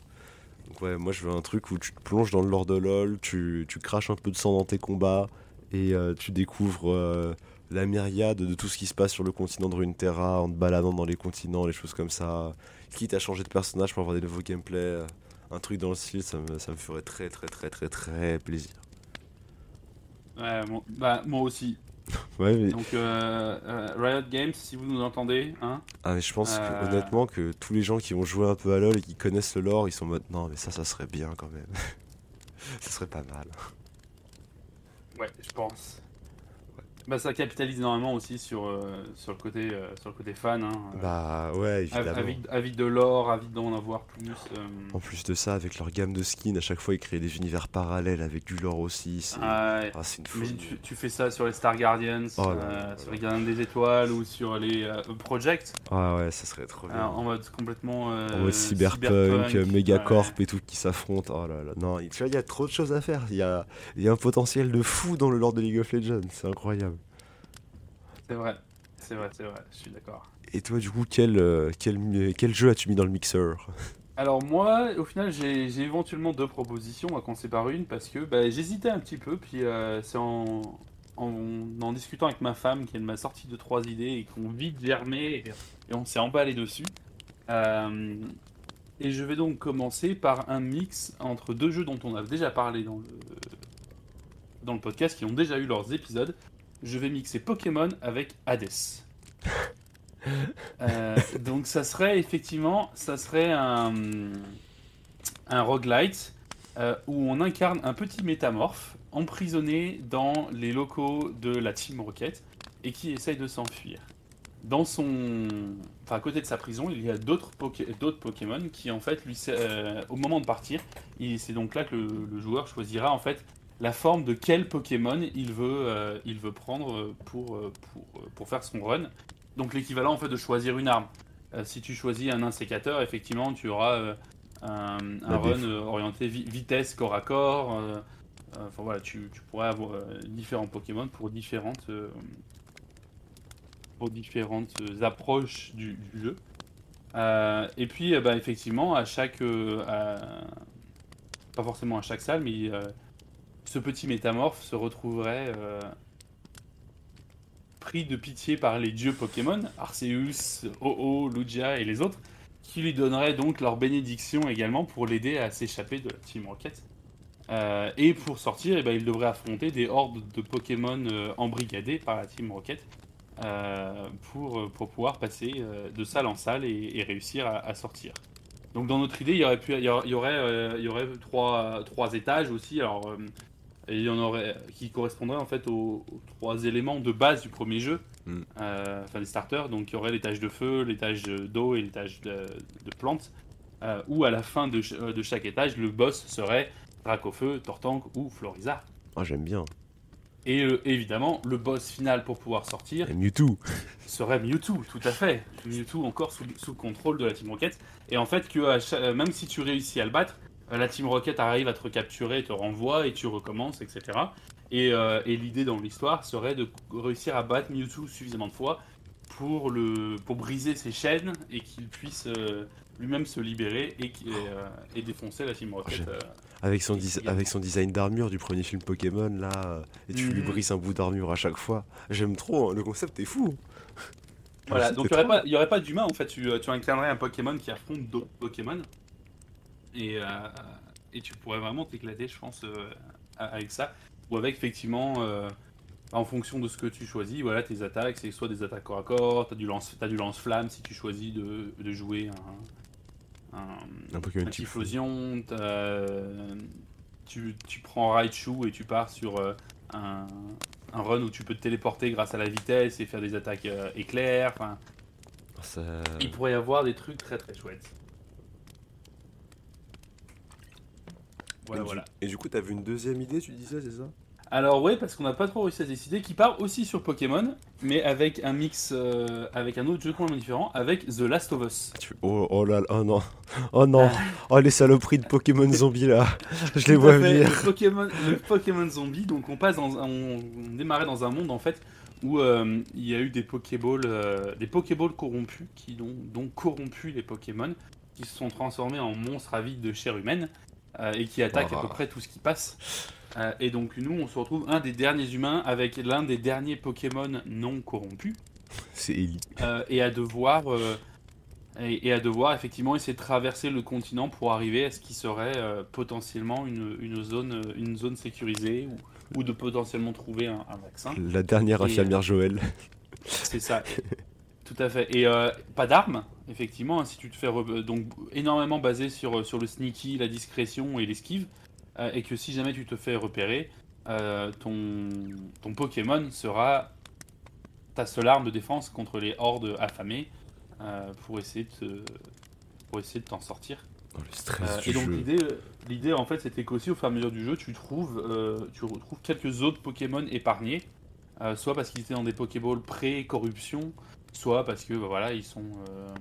Donc, ouais, moi, je veux un truc où tu te plonges dans le lore de LoL, tu, tu craches un peu de sang dans tes combats et tu découvres la myriade de tout ce qui se passe sur le continent de Runeterra en te baladant dans les continents, les choses comme ça. Quitte à changer de personnage pour avoir des nouveaux gameplays, un truc dans le style, ça me, ça me ferait très très très très très plaisir. Ouais, bah, moi aussi. ouais, Donc euh, euh, Riot Games, si vous nous entendez, hein Ah mais je pense euh, honnêtement que tous les gens qui ont joué un peu à LoL et qui connaissent le lore, ils sont en mode non mais ça, ça serait bien quand même. ça serait pas mal. Ouais, je pense. Bah, ça capitalise énormément aussi sur, euh, sur, le, côté, euh, sur le côté fan. Hein. Bah ouais, évidemment. Avide, de l'or, avide d'en avoir plus. Euh. En plus de ça, avec leur gamme de skins, à chaque fois ils créent des univers parallèles avec du lore aussi. C'est ah, ah une. Tu, tu, fais ça sur les Star Guardians, oh sur les Gardiens des Étoiles ou sur les Projects. Ah ouais, ça serait trop bien. en mode complètement. en mode cyberpunk, cyberpunk Megacorp et tout qui s'affrontent. Oh là là. Non, tu vois, il y a trop de choses à faire. Il y a, y a un potentiel de fou dans le lore de League of Legends. C'est incroyable. C'est vrai, c'est vrai, c'est vrai, je suis d'accord. Et toi, du coup, quel, euh, quel, quel jeu as-tu mis dans le mixeur? Alors moi, au final, j'ai éventuellement deux propositions, à commencer par une, parce que bah, j'hésitais un petit peu, puis euh, c'est en, en, discutant avec ma femme qu'elle m'a sorti deux, trois idées et qu'on vite germé, et, on s'est emballé dessus. Euh, et je vais donc commencer par un mix entre deux jeux dont on a déjà parlé dans le, dans le podcast, qui ont déjà eu leurs épisodes je vais mixer Pokémon avec Hades. Euh, donc ça serait effectivement, ça serait un, un roguelite euh, où on incarne un petit métamorphe emprisonné dans les locaux de la Team Rocket et qui essaye de s'enfuir. Dans son, enfin à côté de sa prison, il y a d'autres Pokémon qui en fait lui, euh, au moment de partir, c'est donc là que le, joueur choisira en fait la forme de quel Pokémon il veut, euh, il veut prendre pour, euh, pour, euh, pour, faire son run. Donc l'équivalent en fait de choisir une arme. si tu choisis un insécateur, effectivement, tu auras un, run orienté vitesse corps à corps. enfin voilà, tu, tu pourrais avoir différents Pokémon pour différentes, pour différentes approches du, jeu. et puis, bah, effectivement, à chaque, pas forcément à chaque salle, mais ce petit métamorphe se retrouverait euh, pris de pitié par les dieux Pokémon, Arceus, Oh-Oh, Lugia et les autres, qui lui donneraient donc leur bénédiction également pour l'aider à s'échapper de la Team Rocket. Euh, et pour sortir, eh ben, il devrait affronter des hordes de Pokémon euh, embrigadés par la Team Rocket pour, pour pouvoir passer de salle en salle et, réussir à, sortir. Donc dans notre idée, il y aurait, il y aurait, trois, trois étages aussi. Et il y en aurait qui correspondraient en fait aux, aux trois éléments de base du premier jeu, Mm. euh, enfin des starters. Donc il y aurait l'étage de feu, l'étage d'eau et l'étage de, de plantes. Euh, où à la fin de, ch- euh, de chaque étage, le boss serait Dracofeu, Tortank ou Florizard. Ah, j'aime bien. Et euh, évidemment, le boss final pour pouvoir sortir Et Mewtwo. serait Mewtwo, tout à fait. Mewtwo encore sous, sous le contrôle de la Team Rocket. Et en fait, que à même si tu réussis à le battre, la Team Rocket arrive à te recapturer, te renvoie et tu recommences, etc. Et, euh, et l'idée dans l'histoire serait de réussir à battre Mewtwo suffisamment de fois pour, le, pour briser ses chaînes et qu'il puisse euh, lui-même se libérer et, et, euh, et défoncer la Team Rocket. Euh. Avec son, avec son design d'armure du premier film Pokémon, là, euh, et tu lui Mhm. brises un bout d'armure à chaque fois. J'aime trop, hein, le concept est fou. Voilà, donc il n'y aurait, pas- pas d'humain en fait, tu, tu incarnerais un Pokémon qui affronte d'autres Pokémon. Et, euh, et tu pourrais vraiment t'éclater, je pense, euh, avec ça. Ou avec effectivement, euh, en fonction de ce que tu choisis, voilà, tes attaques, c'est soit des attaques corps à corps, tu as du lance- t'as du lance-flamme si tu choisis de, de jouer un, un, Un Pokémon un type Typhlosion, t'as- tu, tu prends Raichu et tu pars sur euh, un, un run où tu peux te téléporter grâce à la vitesse et faire des attaques euh, éclairs. Ça- il pourrait y avoir des trucs très très chouettes. Voilà, et, voilà. Du, et du coup, t'as vu une deuxième idée, tu disais, c'est ça? Alors ouais, parce qu'on n'a pas trop réussi à décider, qui part aussi sur Pokémon, mais avec un mix, euh, avec un autre jeu complètement différent, avec The Last of Us. Tu- oh, oh là là, oh non, oh non, Ah. oh les saloperies de Pokémon zombies là, je les vois venir. Le Pokémon, le Pokémon zombie, donc on passe dans un- on, on démarrait dans un monde en fait où euh, il y a eu des Pokéballs, euh, des Pokéballs corrompus qui ont donc corrompu les Pokémon, qui se sont transformés en monstres avides de chair humaine et qui attaquent à Oh. peu près tout ce qui passe. Euh, et donc nous, on se retrouve un des derniers humains avec l'un des derniers Pokémon non corrompus C'est Ellie. euh, et à devoir euh, et, à devoir effectivement essayer de traverser le continent pour arriver à ce qui serait euh, potentiellement une, une zone euh, une zone sécurisée ou, ou de potentiellement trouver un, un vaccin. La dernière infirmière Joël. C'est ça. Tout à fait. Et euh, pas d'armes, effectivement, si tu te fais donc énormément basé sur, sur le sneaky, la discrétion et l'esquive, euh, et que si jamais tu te fais repérer, euh, ton, ton Pokémon sera ta seule arme de défense contre les hordes affamées euh, pour essayer de pour essayer de t'en sortir. Oh, le stress Euh, du et donc l'idée, l'idée en fait, c'était qu'aussi au fur et à mesure du jeu, tu trouves, euh, tu retrouves quelques autres Pokémon épargnés, euh, soit parce qu'ils étaient dans des Pokéballs pré-corruption, soit parce que bah, voilà, ils sont, euh,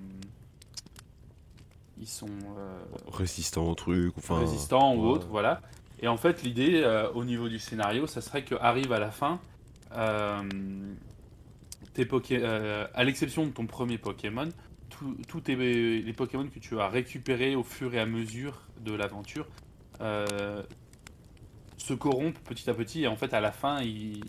ils sont euh, Résistant au truc, enfin. résistants ou autres, voilà. Et en fait, l'idée euh, au niveau du scénario, ça serait que arrive à la fin, tes Poké- à l'exception de ton premier Pokémon, tous les Pokémon que tu as récupérés au fur et à mesure de l'aventure euh, se corrompent petit à petit et en fait à la fin ils,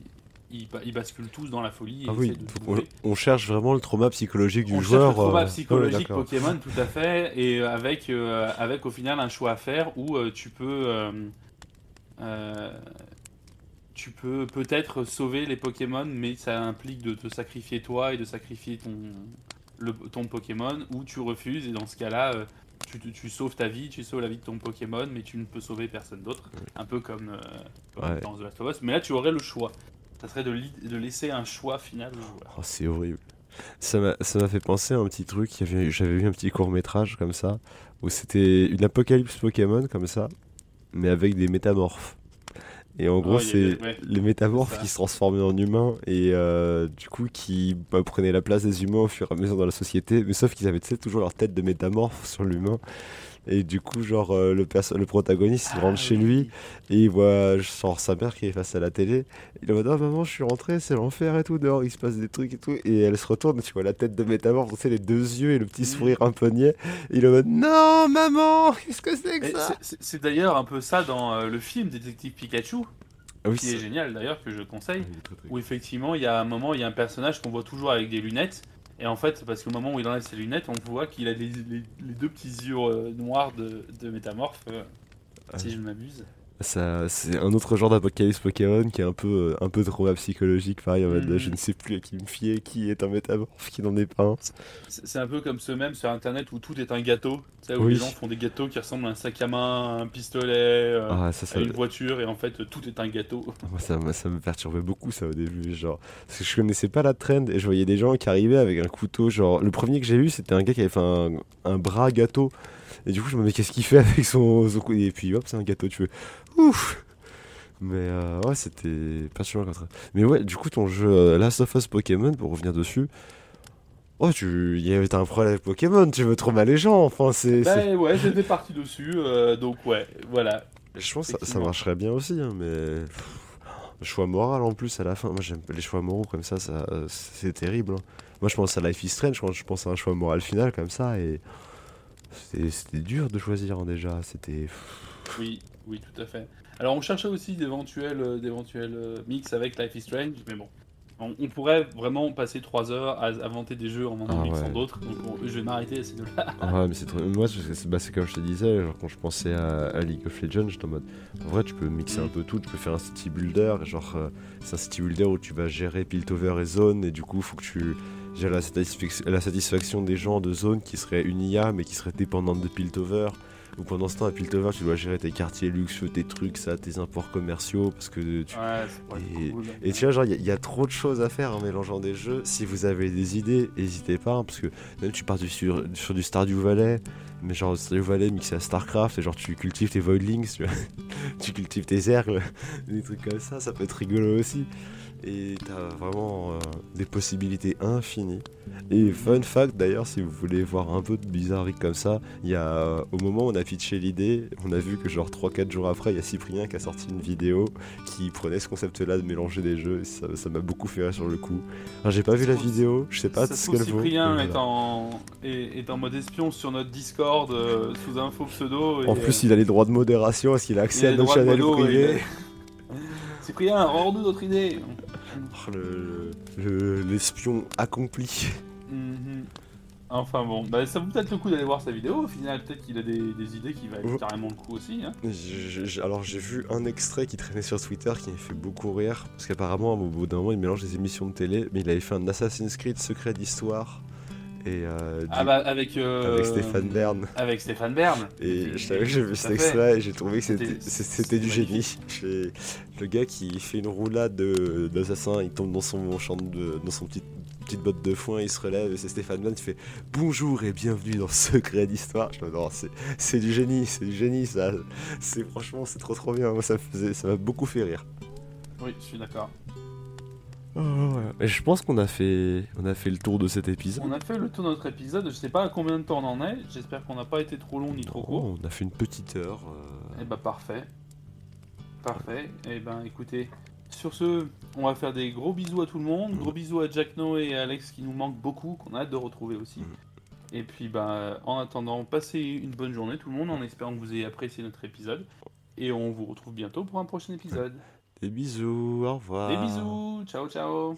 ils, ba- ils basculent tous dans la folie. et Ah oui, de on, on cherche vraiment le trauma psychologique du on joueur. le trauma euh, psychologique ouais. Pokémon, tout à fait, et euh, avec, euh, avec au final un choix à faire où euh, tu peux, euh, tu peux peut-être sauver les Pokémon, mais ça implique de te sacrifier toi et de sacrifier ton, le, ton Pokémon, ou tu refuses, et dans ce cas-là, tu, tu- tu sauves ta vie, tu sauves la vie de ton Pokémon, mais tu ne peux sauver personne d'autre, un peu comme, euh, comme Ouais. dans The Last of Us. Mais là, tu aurais le choix. Ça serait de, de laisser un choix final au joueur. Oh, c'est horrible. Ça m'a ça m'a fait penser à un petit truc. J'avais vu un petit court métrage comme ça, où c'était une apocalypse Pokémon comme ça, mais avec des métamorphes. Et en gros, y c'est ouais, les métamorphes qui se transformaient en humains et euh, du coup qui bah, prenaient la place des humains au fur et à mesure dans la société. Mais sauf qu'ils avaient toujours leur tête de métamorphe sur l'humain. Et du coup, genre, euh, le, le protagoniste, il Ah, rentre chez oui. lui et il voit genre sa mère qui est face à la télé. Il est en mode Ah, maman, je suis rentré, c'est l'enfer et tout. Dehors, il se passe des trucs et tout. Et elle se retourne, tu vois la tête de métamorphe, tu sais, les deux yeux et le petit sourire un peu niais. Et il est en mode Non, maman, qu'est-ce que c'est que ça? c'est- d'ailleurs un peu ça dans euh, le film Détective Pikachu, Ah oui, qui est génial d'ailleurs, que je conseille, Ah, où effectivement il y a un moment, il y a un personnage qu'on voit toujours avec des lunettes, et en fait, parce qu'au moment où il enlève ses lunettes, on voit qu'il a les, les- les deux petits yeux euh, noirs de, de métamorphe, euh, Ah si oui. je ne m'abuse. Ça, c'est un autre genre d'apocalypse Pokémon qui est un peu, un peu trop psychologique, pareil, en mode je ne sais plus à qui me fier, qui est un métamorphe, qui n'en est pas un. C'est un peu comme ceux mêmes sur internet où tout est un gâteau. Tu sais, où Oui. les gens font des gâteaux qui ressemblent à un sac à main, à un pistolet, euh, Ah, ça, ça, à une voiture, et en fait tout est un gâteau. moi, ça, me- ça me perturbait beaucoup ça au début, genre. Parce que je connaissais pas la trend et je voyais des gens qui arrivaient avec un couteau, genre. Le premier que j'ai vu, c'était un gars qui avait fait un, un bras gâteau. Et du coup, je me disais, qu'est-ce qu'il fait avec son, Et puis hop, c'est un gâteau, tu veux. Ouf Mais euh, ouais, c'était comme ça. Mais ouais, du coup, ton jeu euh, Last of Us Pokémon, pour revenir dessus. Oh, tu. y avait- T'as un problème avec Pokémon, tu veux trop mal les gens, enfin, c'est. Bah ouais, j'étais parti dessus, euh, donc ouais, voilà. Je pense que ça, marcherait bien aussi, hein, mais. Le choix moral en plus à la fin. Moi j'aime pas les choix moraux comme ça, ça euh, c'est terrible. hein. Moi je pense à Life is Strange quand je pense à un choix moral final comme ça et. C'était dur de choisir hein, déjà. C'était. Oui, oui, tout à fait. Alors on cherchait aussi d'éventuels euh, d'éventuels euh, mix avec Life is Strange, mais bon. On, on pourrait vraiment passer 3 heures à inventer des jeux en en Ah mixant ouais. d'autres, donc on- je vais m'arrêter à ces deux-là. Ah ouais, mais c'est trop. Moi c'est bah, comme je te disais, genre, quand je pensais à, à League of Legends, j'étais en mode. En vrai, tu peux mixer un peu tout, tu peux faire un city builder. Genre, euh, c'est un city builder où tu vas gérer Piltover et zone et du coup, faut que tu gères la, satisfac- la satisfaction des gens de zone qui serait une IA mais qui serait dépendante de Piltover. Ou pendant ce temps, à Piltover, tu dois gérer tes quartiers luxueux, tes trucs, ça, tes imports commerciaux parce que tu. Ouais, c'est pas Et- cool. Et tu vois, genre, il y, a- il y a trop de choses à faire en mélangeant des jeux. Si vous avez des idées, n'hésitez pas, hein, parce que même tu pars du, sur, sur du Stardew Valley, mais genre Stardew Valley mixé à Starcraft, et genre tu cultives tes Voidlings, tu, vois. tu cultives tes Zergles, des trucs comme ça, ça peut être rigolo aussi. Et t'as vraiment euh, des possibilités infinies. Et fun fact d'ailleurs, si vous voulez voir un peu de bizarrerie comme ça, il y a euh, au moment où on a pitché l'idée, on a vu que genre 3-4 jours après, il y a Cyprien qui a sorti une vidéo qui prenait ce concept-là de mélanger des jeux. et ça ça m'a beaucoup fait rire sur le coup. J'ai pas vu la vidéo, je sais pas Ça ce qu'elle vaut. Cyprien est, en, est, est en mode espion sur notre Discord euh, sous un faux pseudo. Et, En plus, il a les droits de modération, est-ce qu'il a accès à les notre droits de channel modo, privé il est- Cyprien, rends-nous notre idée. Oh, le- le- L'espion accompli. Mhm. Enfin bon, bah, ça vaut peut-être le coup d'aller voir sa vidéo. Au final, peut-être qu'il a des, des idées qui valent Mhm. carrément le coup aussi. Hein. Alors j'ai vu un extrait qui traînait sur Twitter qui m'a fait beaucoup rire parce qu'apparemment au bout d'un moment il mélange des émissions de télé mais il avait fait un Assassin's Creed secret d'histoire et euh, Ah bah avec, euh, avec Stéphane Bern Avec Stéphane Bern. et je t'avoue que j'ai vu cet extrait et j'ai trouvé que c'était du génie le gars qui fait une roulade de- d'assassin il tombe dans son champ de, dans son petit petite botte de foin, il se relève et c'est Stéphane Bern qui fait bonjour et bienvenue dans Secret d'Histoire. C'est- du génie, c'est du génie, ça. C'est franchement, c'est trop trop bien. Moi, ça m'a beaucoup fait rire. Oui, je suis d'accord. Et je pense qu'on a fait, on a fait le tour de cet épisode. On a fait le tour de notre épisode. Je sais pas à combien de temps on en est. J'espère qu'on n'a pas été trop long ni trop court. Oh, on a fait une petite heure. euh, Eh bah parfait. Parfait. Eh ben écoutez, sur ce, on va faire des gros bisous à tout le monde. Gros bisous à Jack Noé et Alex qui nous manquent beaucoup, qu'on a hâte de retrouver aussi. Mhm. Et puis bah en attendant, passez une bonne journée tout le monde en espérant que vous ayez apprécié notre épisode. Et on vous retrouve bientôt pour un prochain épisode. Des bisous, au revoir. Des bisous, ciao ciao